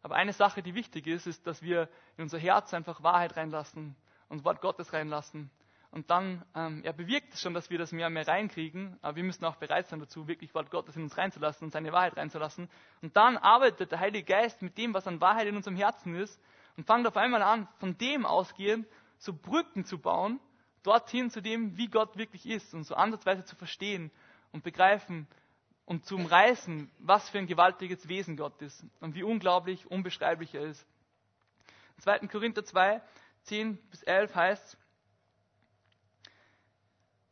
Aber eine Sache, die wichtig ist, ist, dass wir in unser Herz einfach Wahrheit reinlassen und Wort Gottes reinlassen. Und dann, ähm, er bewirkt es schon, dass wir das mehr und mehr reinkriegen, aber wir müssen auch bereit sein dazu, wirklich Wort Gottes in uns reinzulassen und seine Wahrheit reinzulassen. Und dann arbeitet der Heilige Geist mit dem, was an Wahrheit in unserem Herzen ist und fängt auf einmal an, von dem ausgehend so Brücken zu bauen, dorthin zu dem, wie Gott wirklich ist und so ansatzweise zu verstehen und begreifen und zu umreißen, was für ein gewaltiges Wesen Gott ist und wie unglaublich unbeschreiblich er ist. 2. Korinther 2, 10 bis 11 heißt,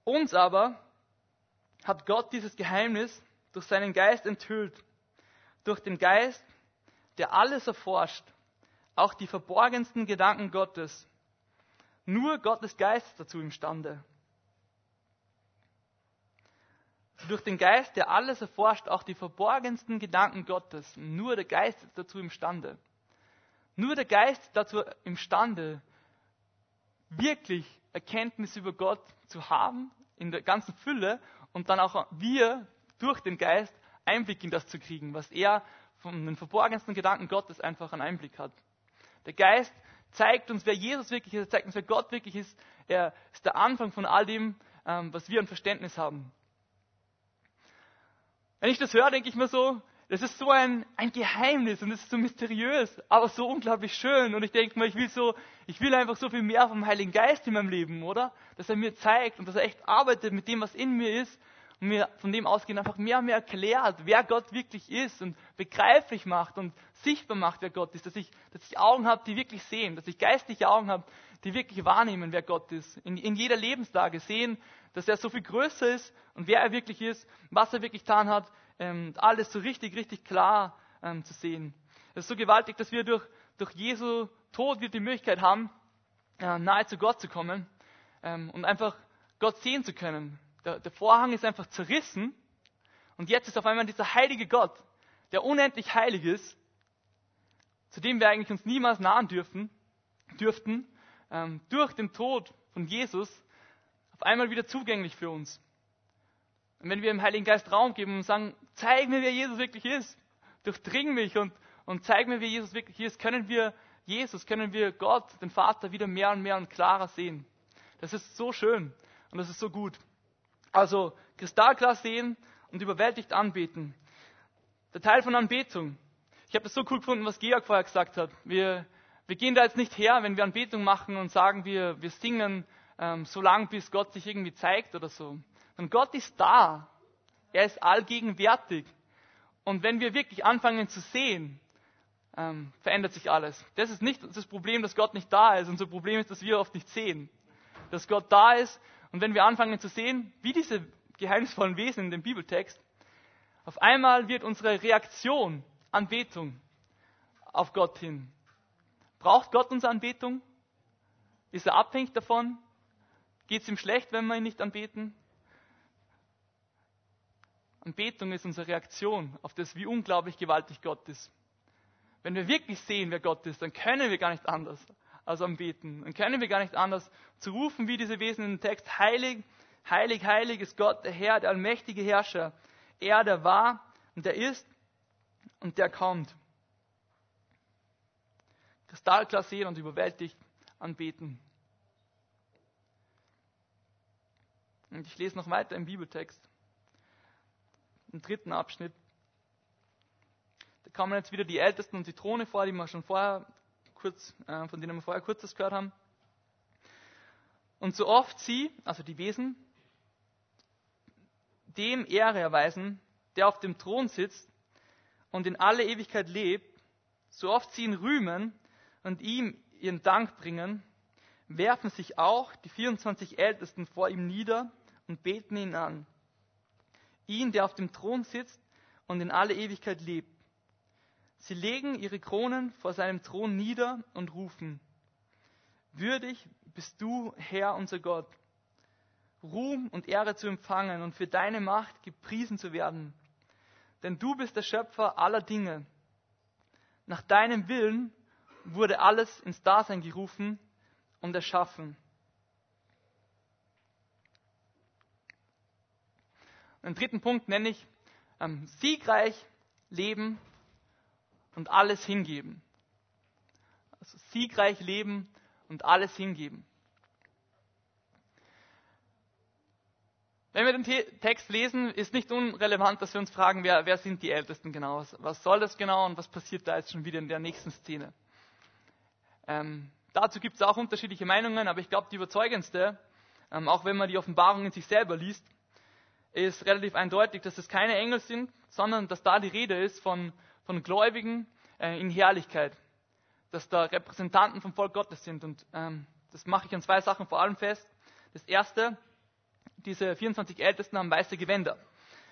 uns aber hat Gott dieses Geheimnis durch seinen Geist enthüllt. Durch den Geist, der alles erforscht, auch die verborgensten Gedanken Gottes. Nur Gottes Geist ist dazu imstande. Durch den Geist, der alles erforscht, auch die verborgensten Gedanken Gottes. Nur der Geist ist dazu imstande. Nur der Geist ist dazu imstande, wirklich Erkenntnis über Gott zu haben, in der ganzen Fülle, und dann auch wir durch den Geist Einblick in das zu kriegen, was er von den verborgensten Gedanken Gottes einfach einen Einblick hat. Der Geist zeigt uns, wer Jesus wirklich ist, er zeigt uns, wer Gott wirklich ist. Er ist der Anfang von all dem, ähm, was wir an Verständnis haben. Wenn ich das höre, denke ich mir so, das ist so ein, ein Geheimnis und es ist so mysteriös, aber so unglaublich schön. Und ich denke mir, ich will so, ich will einfach so viel mehr vom Heiligen Geist in meinem Leben, oder? Dass er mir zeigt und dass er echt arbeitet mit dem, was in mir ist und mir von dem ausgehend einfach mehr und mehr erklärt, wer Gott wirklich ist und begreiflich macht und sichtbar macht, wer Gott ist. Dass ich, dass ich Augen habe, die wirklich sehen, dass ich geistliche Augen habe, die wirklich wahrnehmen, wer Gott ist. In, in jeder Lebenslage sehen, dass er so viel größer ist und wer er wirklich ist, was er wirklich getan hat, ähm, alles so richtig, richtig klar ähm, zu sehen. Es ist so gewaltig, dass wir durch, durch Jesu Tod wir die Möglichkeit haben, äh, nahe zu Gott zu kommen ähm, und einfach Gott sehen zu können. Der, der Vorhang ist einfach zerrissen und jetzt ist auf einmal dieser heilige Gott, der unendlich heilig ist, zu dem wir eigentlich uns niemals nahen dürfen, dürften, ähm, durch den Tod von Jesus auf einmal wieder zugänglich für uns. Und wenn wir dem Heiligen Geist Raum geben und sagen, zeig mir, wer Jesus wirklich ist, durchdring mich und, und zeig mir, wer Jesus wirklich ist, können wir Jesus, können wir Gott, den Vater, wieder mehr und mehr und klarer sehen. Das ist so schön und das ist so gut. Also kristallklar sehen und überwältigt anbeten. Der Teil von Anbetung. Ich habe das so cool gefunden, was Georg vorher gesagt hat. Wir, wir gehen da jetzt nicht her, wenn wir Anbetung machen und sagen, wir, wir singen ähm, so lang, bis Gott sich irgendwie zeigt oder so. Und Gott ist da. Er ist allgegenwärtig. Und wenn wir wirklich anfangen zu sehen, ähm, verändert sich alles. Das ist nicht das Problem, dass Gott nicht da ist. Unser Problem ist, dass wir oft nicht sehen. Dass Gott da ist. Und wenn wir anfangen zu sehen, wie diese geheimnisvollen Wesen in dem Bibeltext, auf einmal wird unsere Reaktion Anbetung auf Gott hin. Braucht Gott unsere Anbetung? Ist er abhängig davon? Geht es ihm schlecht, wenn wir ihn nicht anbeten? Anbetung ist unsere Reaktion auf das, wie unglaublich gewaltig Gott ist. Wenn wir wirklich sehen, wer Gott ist, dann können wir gar nicht anders als anbeten. Dann können wir gar nicht anders zu rufen, wie diese Wesen im Text. Heilig, heilig, heilig ist Gott, der Herr, der allmächtige Herrscher. Er, der war und der ist und der kommt. Kristallklar sehen und überwältigt anbeten. Und ich lese noch weiter im Bibeltext im dritten Abschnitt. Da kommen jetzt wieder die Ältesten und die Throne vor, die wir schon vorher kurz, äh, von denen wir vorher kurzes gehört haben. Und so oft sie, also die Wesen, dem Ehre erweisen, der auf dem Thron sitzt und in alle Ewigkeit lebt, so oft sie ihn rühmen und ihm ihren Dank bringen, werfen sich auch die 24 Ältesten vor ihm nieder und beten ihn an. Ihn, der auf dem Thron sitzt und in alle Ewigkeit lebt. Sie legen ihre Kronen vor seinem Thron nieder und rufen, Würdig bist du, Herr unser Gott, Ruhm und Ehre zu empfangen und für deine Macht gepriesen zu werden. Denn du bist der Schöpfer aller Dinge. Nach deinem Willen wurde alles ins Dasein gerufen und erschaffen. Den dritten Punkt nenne ich ähm, siegreich leben und alles hingeben. Also siegreich leben und alles hingeben. Wenn wir den Text lesen, ist nicht unrelevant, dass wir uns fragen, wer, wer sind die Ältesten genau? Was, soll das genau und was passiert da jetzt schon wieder in der nächsten Szene? Ähm, dazu gibt es auch unterschiedliche Meinungen, aber ich glaube, die überzeugendste, ähm, auch wenn man die Offenbarung in sich selber liest, ist relativ eindeutig, dass es keine Engel sind, sondern dass da die Rede ist von, von Gläubigen äh, in Herrlichkeit. Dass da Repräsentanten vom Volk Gottes sind. Und ähm, das mache ich an zwei Sachen vor allem fest. Das erste, diese 24 Ältesten haben weiße Gewänder.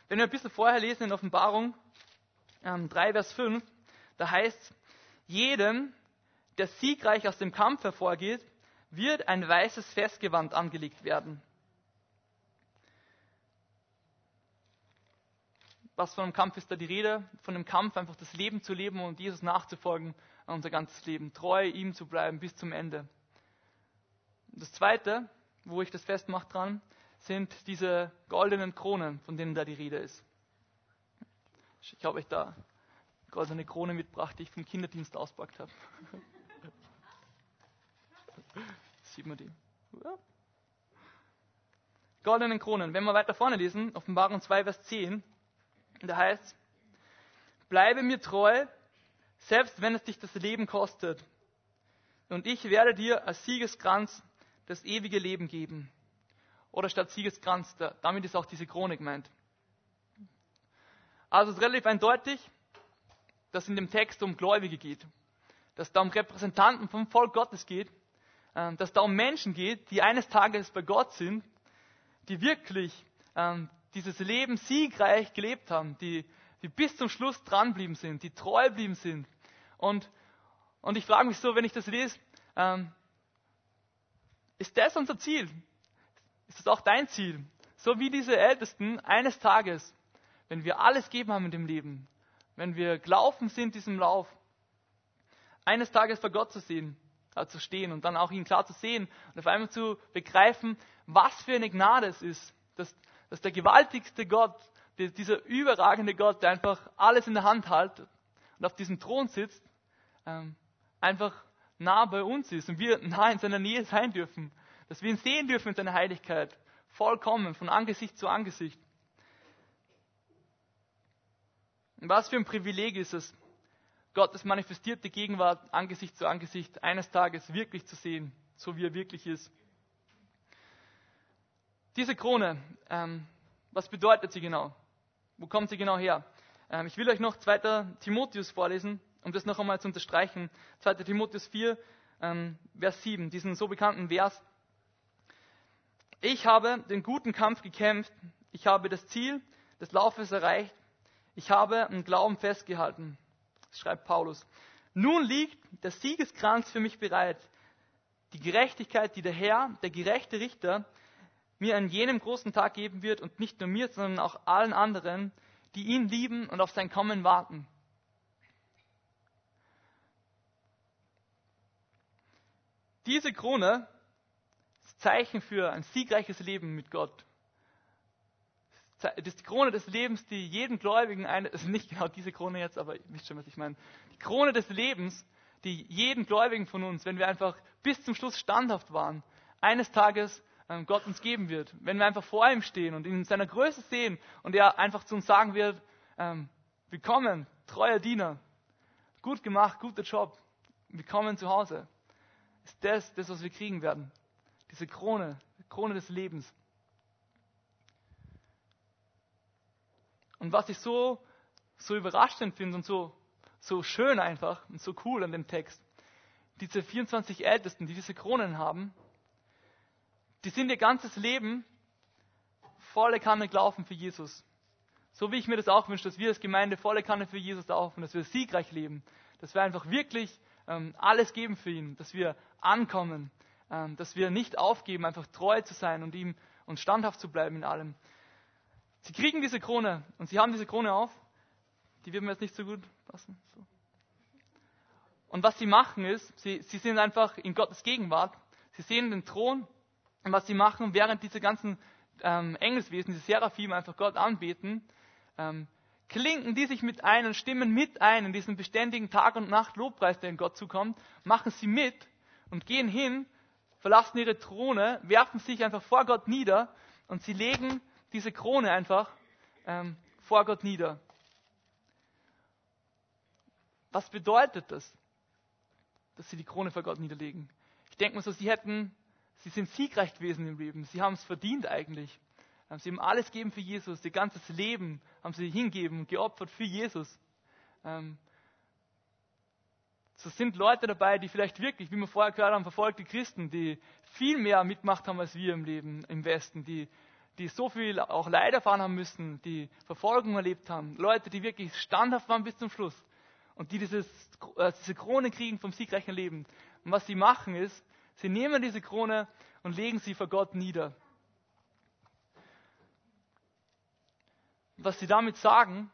Wenn wir ein bisschen vorher lesen in Offenbarung ähm, 3, Vers 5, da heißt jedem, der siegreich aus dem Kampf hervorgeht, wird ein weißes Festgewand angelegt werden. Was von einem Kampf ist da die Rede? Von dem Kampf, einfach das Leben zu leben und Jesus nachzufolgen, unser ganzes Leben, treu ihm zu bleiben bis zum Ende. Das Zweite, wo ich das festmache dran, sind diese goldenen Kronen, von denen da die Rede ist. Ich habe euch da goldene Krone mitgebracht, die ich vom Kinderdienst auspackt habe. Sieht man die? Ja. Goldenen Kronen. Wenn wir weiter vorne lesen, Offenbarung 2, Vers 10, da heißt bleibe mir treu, selbst wenn es dich das Leben kostet. Und ich werde dir als Siegeskranz das ewige Leben geben. Oder statt Siegeskranz, damit ist auch diese Krone gemeint. Also es ist relativ eindeutig, dass es in dem Text um Gläubige geht. Dass da um Repräsentanten vom Volk Gottes geht. Ähm, dass da um Menschen geht, die eines Tages bei Gott sind. Die wirklich ähm, dieses Leben siegreich gelebt haben, die, die bis zum Schluss dranblieben sind, die treu blieben sind. Und, und ich frage mich so, wenn ich das lese, ähm, ist das unser Ziel? Ist das auch dein Ziel? So wie diese Ältesten eines Tages, wenn wir alles geben haben in dem Leben, wenn wir gelaufen sind diesem Lauf, eines Tages vor Gott zu sehen, äh, zu stehen und dann auch ihn klar zu sehen und auf einmal zu begreifen, was für eine Gnade es ist, dass, dass der gewaltigste Gott, dieser überragende Gott, der einfach alles in der Hand hält und auf diesem Thron sitzt, ähm, einfach nah bei uns ist und wir nah in seiner Nähe sein dürfen, dass wir ihn sehen dürfen in seiner Heiligkeit, vollkommen, von Angesicht zu Angesicht. Was für ein Privileg ist es, Gottes manifestierte Gegenwart Angesicht zu Angesicht eines Tages wirklich zu sehen, so wie er wirklich ist. Diese Krone, ähm, was bedeutet sie genau? Wo kommt sie genau her? Ähm, ich will euch noch 2. Timotheus vorlesen, um das noch einmal zu unterstreichen. 2. Timotheus 4, ähm, Vers 7, diesen so bekannten Vers. Ich habe den guten Kampf gekämpft, ich habe das Ziel des Laufes erreicht, ich habe einen Glauben festgehalten, schreibt Paulus. Nun liegt der Siegeskranz für mich bereit, die Gerechtigkeit, die der Herr, der gerechte Richter, mir an jenem großen Tag geben wird und nicht nur mir, sondern auch allen anderen, die ihn lieben und auf sein Kommen warten. Diese Krone ist Zeichen für ein siegreiches Leben mit Gott. Das ist die Krone des Lebens, die jeden Gläubigen, eine, also nicht genau diese Krone jetzt, aber ihr wisst schon, was ich meine. Die Krone des Lebens, die jeden Gläubigen von uns, wenn wir einfach bis zum Schluss standhaft waren, eines Tages Gott uns geben wird. Wenn wir einfach vor ihm stehen und ihn in seiner Größe sehen und er einfach zu uns sagen wird, ähm, willkommen, treuer Diener, gut gemacht, guter Job, willkommen zu Hause. Ist das, das, was wir kriegen werden. Diese Krone, Krone des Lebens. Und was ich so, so überraschend finde und so, so schön einfach und so cool an dem Text. Diese 24 Ältesten, die diese Kronen haben, die sind ihr ganzes Leben volle Kanne gelaufen für Jesus. So wie ich mir das auch wünsche, dass wir als Gemeinde volle Kanne für Jesus laufen, dass wir siegreich leben, dass wir einfach wirklich ähm, alles geben für ihn, dass wir ankommen, ähm, dass wir nicht aufgeben, einfach treu zu sein und ihm und standhaft zu bleiben in allem. Sie kriegen diese Krone und sie haben diese Krone auf. Die wird mir jetzt nicht so gut passen. So. Und was sie machen ist, sie, sie sind einfach in Gottes Gegenwart. Sie sehen den Thron was sie machen, während diese ganzen ähm, Engelswesen, diese Seraphim einfach Gott anbeten, ähm, klinken die sich mit ein und stimmen mit ein in diesen beständigen Tag und Nacht Lobpreis, der in Gott zukommt, machen sie mit und gehen hin, verlassen ihre Throne, werfen sich einfach vor Gott nieder und sie legen diese Krone einfach ähm, vor Gott nieder. Was bedeutet das, dass sie die Krone vor Gott niederlegen? Ich denke mal so, sie hätten, sie sind siegreich gewesen im Leben, sie haben es verdient eigentlich. Sie haben alles gegeben für Jesus, ihr ganzes Leben haben sie hingegeben, geopfert für Jesus. Ähm, so sind Leute dabei, die vielleicht wirklich, wie wir vorher gehört haben, verfolgte Christen, die viel mehr mitgemacht haben als wir im Leben im Westen, die, die so viel auch Leid erfahren haben müssen, die Verfolgung erlebt haben. Leute, die wirklich standhaft waren bis zum Schluss und die dieses, äh, diese Krone kriegen vom siegreichen Leben. Und was sie machen ist, sie nehmen diese Krone und legen sie vor Gott nieder. was sie damit sagen,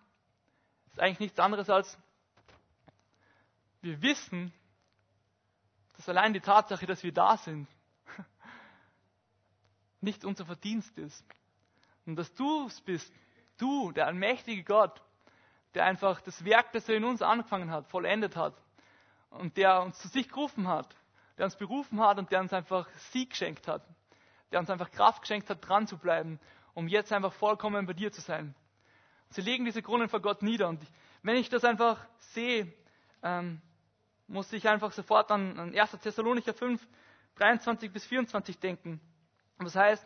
ist eigentlich nichts anderes als, wir wissen, dass allein die Tatsache, dass wir da sind, nicht unser Verdienst ist. Und dass du es bist, du, der allmächtige Gott, der einfach das Werk, das er in uns angefangen hat, vollendet hat. Und der uns zu sich gerufen hat, der uns berufen hat und der uns einfach Sieg geschenkt hat. Der uns einfach Kraft geschenkt hat, dran zu bleiben, um jetzt einfach vollkommen bei dir zu sein. Sie legen diese Kronen vor Gott nieder. Und wenn ich das einfach sehe, ähm, muss ich einfach sofort an, an 1. Thessalonicher 5, 23 bis 24 denken. Und das heißt,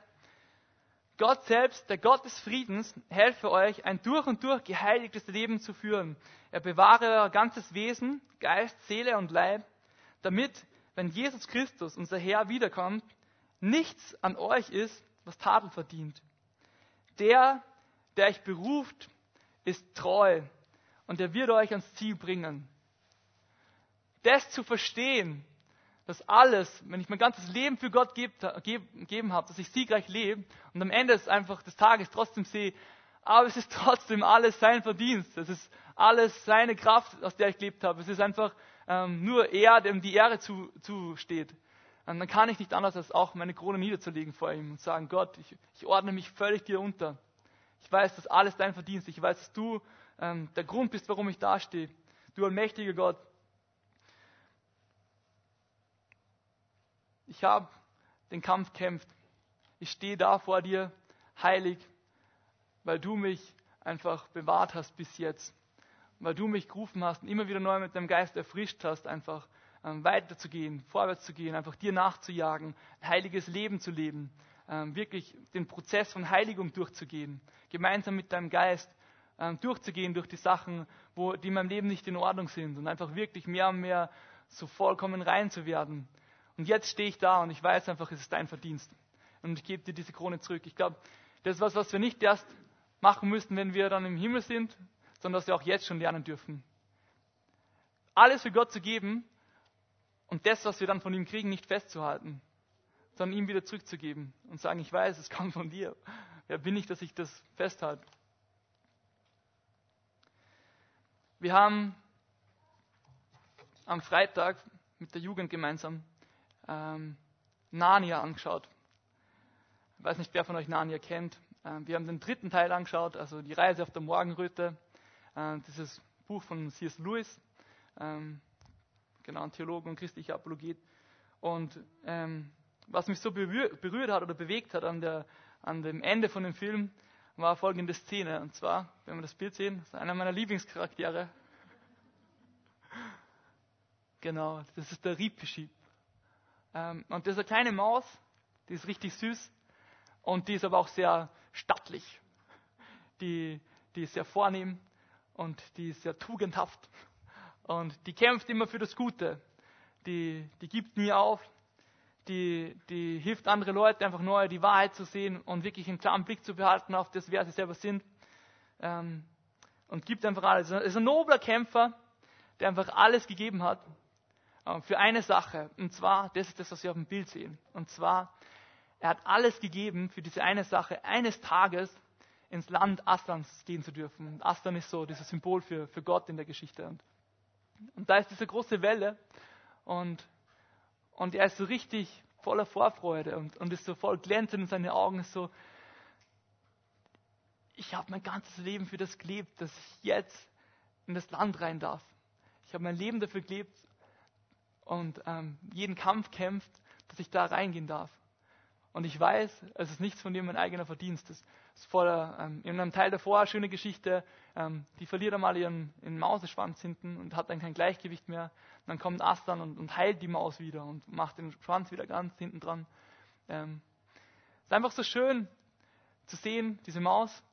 Gott selbst, der Gott des Friedens, helfe euch, ein durch und durch geheiligtes Leben zu führen. Er bewahre euer ganzes Wesen, Geist, Seele und Leib, damit, wenn Jesus Christus, unser Herr, wiederkommt, nichts an euch ist, was Tadel verdient. Der, der euch beruft, ist treu und er wird euch ans Ziel bringen. Das zu verstehen, dass alles, wenn ich mein ganzes Leben für Gott gegeben habe, dass ich siegreich lebe und am Ende des, einfach des Tages trotzdem sehe, aber es ist trotzdem alles sein Verdienst. Es ist alles seine Kraft, aus der ich gelebt habe. Es ist einfach ähm, nur er, dem die Ehre zusteht. Zu und dann kann ich nicht anders, als auch meine Krone niederzulegen vor ihm und sagen, Gott, ich, ich ordne mich völlig dir unter. Ich weiß, dass alles dein Verdienst ist. Ich weiß, dass du ähm, der Grund bist, warum ich dastehe. Du allmächtiger Gott. Ich habe den Kampf kämpft. Ich stehe da vor dir, heilig, weil du mich einfach bewahrt hast bis jetzt. Weil du mich gerufen hast und immer wieder neu mit deinem Geist erfrischt hast, einfach ähm, weiterzugehen, vorwärts zu gehen, einfach dir nachzujagen, ein heiliges Leben zu leben, ähm, wirklich den Prozess von Heiligung durchzugehen gemeinsam mit deinem Geist ähm, durchzugehen durch die Sachen, wo, die in meinem Leben nicht in Ordnung sind und einfach wirklich mehr und mehr so vollkommen rein zu werden. Und jetzt stehe ich da und ich weiß einfach, es ist dein Verdienst. Und ich gebe dir diese Krone zurück. Ich glaube, das ist was, was wir nicht erst machen müssen, wenn wir dann im Himmel sind, sondern was wir auch jetzt schon lernen dürfen. Alles für Gott zu geben und das, was wir dann von ihm kriegen, nicht festzuhalten, sondern ihm wieder zurückzugeben und sagen, ich weiß, es kommt von dir. Wer bin ich, dass ich das festhalte? Wir haben am Freitag mit der Jugend gemeinsam ähm, Narnia angeschaut. Ich weiß nicht, wer von euch Narnia kennt. Ähm, wir haben den dritten Teil angeschaut, also die Reise auf der Morgenröte. Ähm, dieses Buch von C.S. Lewis, ähm, genau, ein Theologe und christlicher Apologet. Und ähm, was mich so berührt hat oder bewegt hat an der, an dem Ende von dem Film war folgende Szene. Und zwar, wenn wir das Bild sehen, ist einer meiner Lieblingscharaktere. Genau, das ist der Ripischip. Ähm, und das ist eine kleine Maus, die ist richtig süß und die ist aber auch sehr stattlich. Die, die ist sehr vornehm und die ist sehr tugendhaft und die kämpft immer für das Gute. Die, die gibt nie auf, die, die hilft andere Leute einfach neu die Wahrheit zu sehen und wirklich einen klaren Blick zu behalten auf das, wer sie selber sind. Ähm, und gibt einfach alles. Er ist ein nobler Kämpfer, der einfach alles gegeben hat äh, für eine Sache. Und zwar, das ist das, was wir auf dem Bild sehen. Und zwar, er hat alles gegeben für diese eine Sache, eines Tages ins Land Astans gehen zu dürfen. Und Astan ist so dieses Symbol für, für Gott in der Geschichte. Und, und da ist diese große Welle und, und er ist so richtig voller Vorfreude und, und ist so voll glänzend in seine Augen, ist so, ich habe mein ganzes Leben für das gelebt, dass ich jetzt in das Land rein darf. Ich habe mein Leben dafür gelebt und ähm, jeden Kampf kämpft, dass ich da reingehen darf. Und ich weiß, es ist nichts von dem mein eigener Verdienst. Ist voller, ähm, in einem Teil davor, schöne Geschichte, ähm, die verliert einmal ihren, ihren Mauseschwanz hinten und hat dann kein Gleichgewicht mehr. Und dann kommt Astan und, und heilt die Maus wieder und macht den Schwanz wieder ganz hinten dran. Ähm, es ist einfach so schön zu sehen, diese Maus,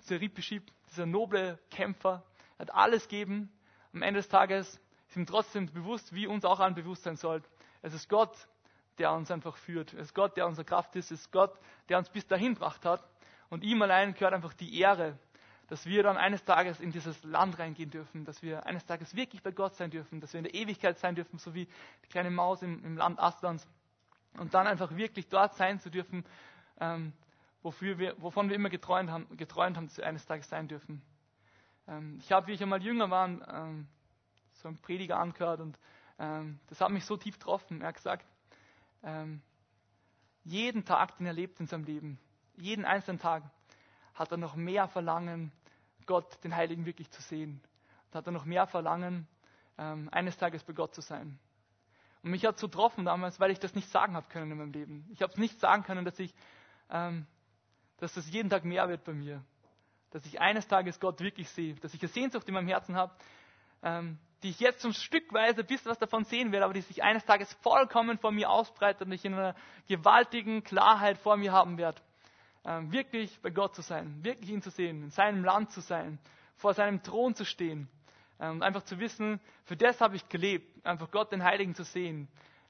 dieser Ripiship, dieser noble Kämpfer, hat alles gegeben. Am Ende des Tages ist ihm trotzdem bewusst, wie uns auch allen bewusst sein soll. Es ist Gott, der uns einfach führt. Es ist Gott, der unsere Kraft ist. Es ist Gott, der uns bis dahin gebracht hat. Und ihm allein gehört einfach die Ehre, dass wir dann eines Tages in dieses Land reingehen dürfen, dass wir eines Tages wirklich bei Gott sein dürfen, dass wir in der Ewigkeit sein dürfen, so wie die kleine Maus im, im Land Astans. Und dann einfach wirklich dort sein zu dürfen, ähm, wofür wir, wovon wir immer geträumt haben, geträumt haben, dass wir eines Tages sein dürfen. Ähm, ich habe, wie ich einmal jünger war, ähm, so einen Prediger angehört und ähm, das hat mich so tief getroffen. Er hat gesagt, ähm, jeden Tag, den er lebt in seinem Leben, jeden einzelnen Tag, hat er noch mehr Verlangen, Gott, den Heiligen, wirklich zu sehen. Und hat er noch mehr Verlangen, ähm, eines Tages bei Gott zu sein. Und mich hat so getroffen damals, weil ich das nicht sagen habe können in meinem Leben. Ich habe es nicht sagen können, dass ich, ähm, dass das jeden Tag mehr wird bei mir. Dass ich eines Tages Gott wirklich sehe, dass ich eine Sehnsucht in meinem Herzen habe, ähm, die ich jetzt so stückweise ein bisschen was davon sehen werde, aber die sich eines Tages vollkommen vor mir ausbreitet und ich in einer gewaltigen Klarheit vor mir haben werde. Ähm, wirklich bei Gott zu sein, wirklich ihn zu sehen, in seinem Land zu sein, vor seinem Thron zu stehen ähm, und einfach zu wissen, für das habe ich gelebt, einfach Gott den Heiligen zu sehen.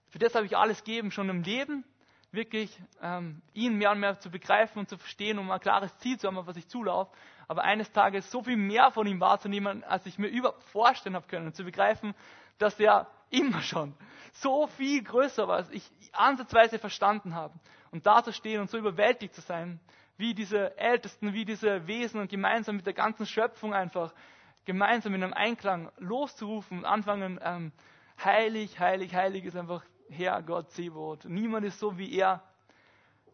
Für das habe ich alles gegeben, schon im Leben, wirklich ähm, ihn mehr und mehr zu begreifen und zu verstehen, um ein klares Ziel zu haben, auf was ich zulaufe aber eines Tages so viel mehr von ihm wahrzunehmen, als ich mir überhaupt vorstellen habe können und zu begreifen, dass er immer schon so viel größer war, als ich ansatzweise verstanden habe. Und da zu stehen und so überwältigt zu sein, wie diese Ältesten, wie diese Wesen und gemeinsam mit der ganzen Schöpfung einfach, gemeinsam in einem Einklang loszurufen und anfangen, ähm, heilig, heilig, heilig ist einfach Herr Gott Zebot. Niemand ist so wie er.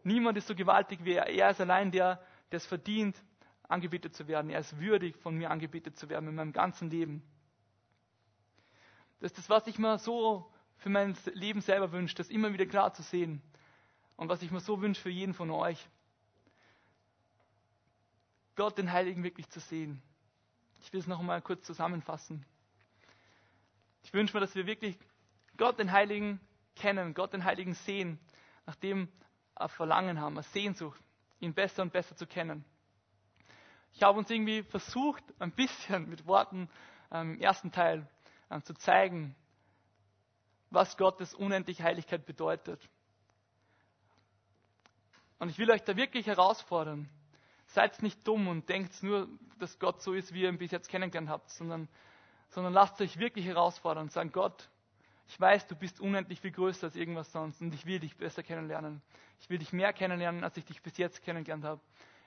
Niemand ist so gewaltig wie er. Er ist allein der, der es verdient, angebetet zu werden. Er ist würdig, von mir angebetet zu werden in meinem ganzen Leben. Das ist das, was ich mir so für mein Leben selber wünsche, das immer wieder klar zu sehen. Und was ich mir so wünsche für jeden von euch. Gott den Heiligen wirklich zu sehen. Ich will es noch einmal kurz zusammenfassen. Ich wünsche mir, dass wir wirklich Gott den Heiligen kennen, Gott den Heiligen sehen, nachdem wir Verlangen haben, eine Sehnsucht, ihn besser und besser zu kennen. Ich habe uns irgendwie versucht, ein bisschen mit Worten ähm, im ersten Teil ähm, zu zeigen, was Gottes unendliche Heiligkeit bedeutet. Und ich will euch da wirklich herausfordern. Seid nicht dumm und denkt nur, dass Gott so ist, wie ihr ihn bis jetzt kennengelernt habt, sondern, sondern lasst euch wirklich herausfordern und sagen, Gott, ich weiß, du bist unendlich viel größer als irgendwas sonst und ich will dich besser kennenlernen. Ich will dich mehr kennenlernen, als ich dich bis jetzt kennengelernt habe.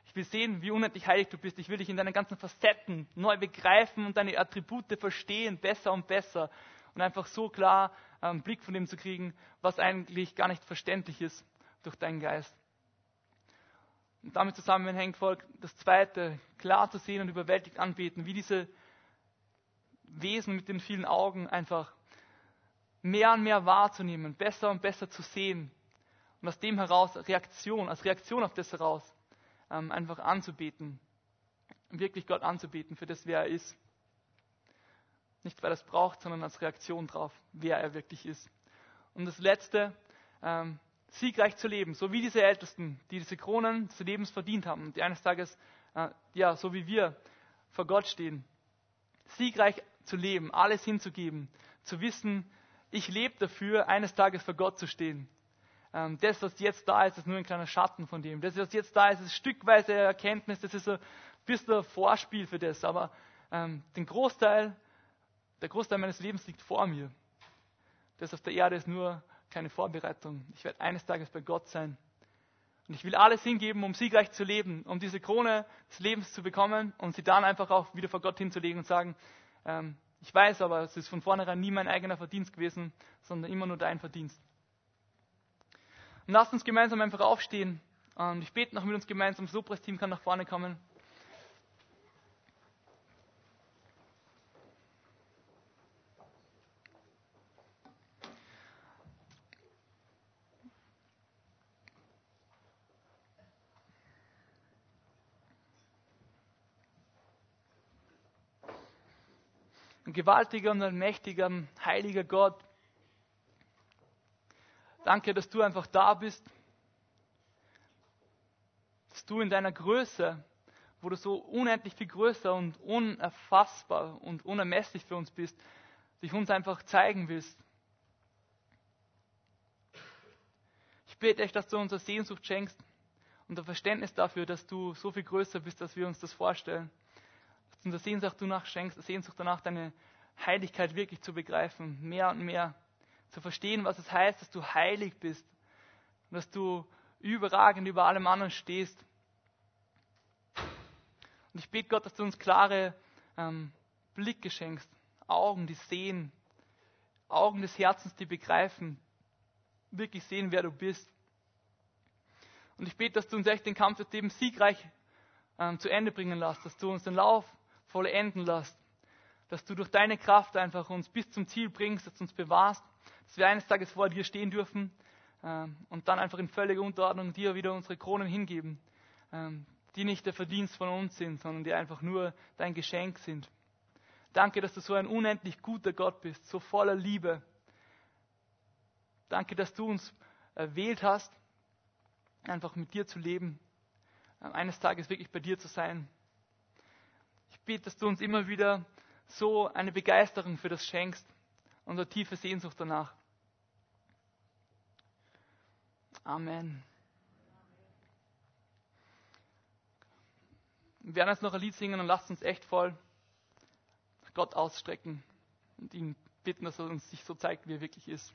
Ich will sehen, wie unendlich heilig du bist. Ich will dich in deinen ganzen Facetten neu begreifen und deine Attribute verstehen, besser und besser. Und einfach so klar einen Blick von dem zu kriegen, was eigentlich gar nicht verständlich ist durch deinen Geist. Und damit zusammenhängt folgt das Zweite, klar zu sehen und überwältigt anbeten, wie diese Wesen mit den vielen Augen einfach mehr und mehr wahrzunehmen, besser und besser zu sehen. Und aus dem heraus Reaktion, als Reaktion auf das heraus, ähm, einfach anzubeten. Wirklich Gott anzubeten für das, wer er ist. Nicht, weil er es braucht, sondern als Reaktion darauf, wer er wirklich ist. Und das Letzte, ähm, siegreich zu leben, so wie diese Ältesten, die diese Kronen des Lebens verdient haben, die eines Tages, äh, ja, so wie wir vor Gott stehen. siegreich zu leben, alles hinzugeben, zu wissen, ich lebe dafür, eines Tages vor Gott zu stehen. Ähm, das, was jetzt da ist, ist nur ein kleiner Schatten von dem. Das, was jetzt da ist, ist stückweise Erkenntnis, das ist ein bisschen ein Vorspiel für das. Aber ähm, den Großteil, der Großteil meines Lebens liegt vor mir. Das auf der Erde ist nur keine Vorbereitung. Ich werde eines Tages bei Gott sein. Und ich will alles hingeben, um siegreich zu leben, um diese Krone des Lebens zu bekommen und sie dann einfach auch wieder vor Gott hinzulegen und sagen, ähm, ich weiß aber, es ist von vornherein nie mein eigener Verdienst gewesen, sondern immer nur dein Verdienst. Und lasst uns gemeinsam einfach aufstehen. Und ich bete noch mit uns gemeinsam. Das Lobpreisteam kann nach vorne kommen. Ein gewaltiger und ein mächtiger, heiliger Gott. Danke, dass du einfach da bist. Dass du in deiner Größe, wo du so unendlich viel größer und unerfassbar und unermesslich für uns bist, dich uns einfach zeigen willst. Ich bete echt, dass du unsere Sehnsucht schenkst und ein Verständnis dafür, dass du so viel größer bist, als wir uns das vorstellen und der Sehnsucht danach schenkst, Sehnsucht danach, deine Heiligkeit wirklich zu begreifen, mehr und mehr zu verstehen, was es heißt, dass du heilig bist und dass du überragend über allem anderen stehst. Und ich bete Gott, dass du uns klare ähm, Blicke schenkst, Augen, die sehen, Augen des Herzens, die begreifen, wirklich sehen, wer du bist. Und ich bete, dass du uns echt den Kampf des Lebens siegreich ähm, zu Ende bringen lässt, dass du uns den Lauf vollenden lässt. Dass du durch deine Kraft einfach uns bis zum Ziel bringst, dass du uns bewahrst, dass wir eines Tages vor dir stehen dürfen ähm, und dann einfach in völliger Unterordnung dir wieder unsere Kronen hingeben, ähm, die nicht der Verdienst von uns sind, sondern die einfach nur dein Geschenk sind. Danke, dass du so ein unendlich guter Gott bist, so voller Liebe. Danke, dass du uns erwählt hast, einfach mit dir zu leben, eines Tages wirklich bei dir zu sein bete, dass du uns immer wieder so eine Begeisterung für das schenkst und eine tiefe Sehnsucht danach. Amen. Wir werden jetzt noch ein Lied singen und lasst uns echt voll Gott ausstrecken und ihn bitten, dass er uns sich so zeigt, wie er wirklich ist.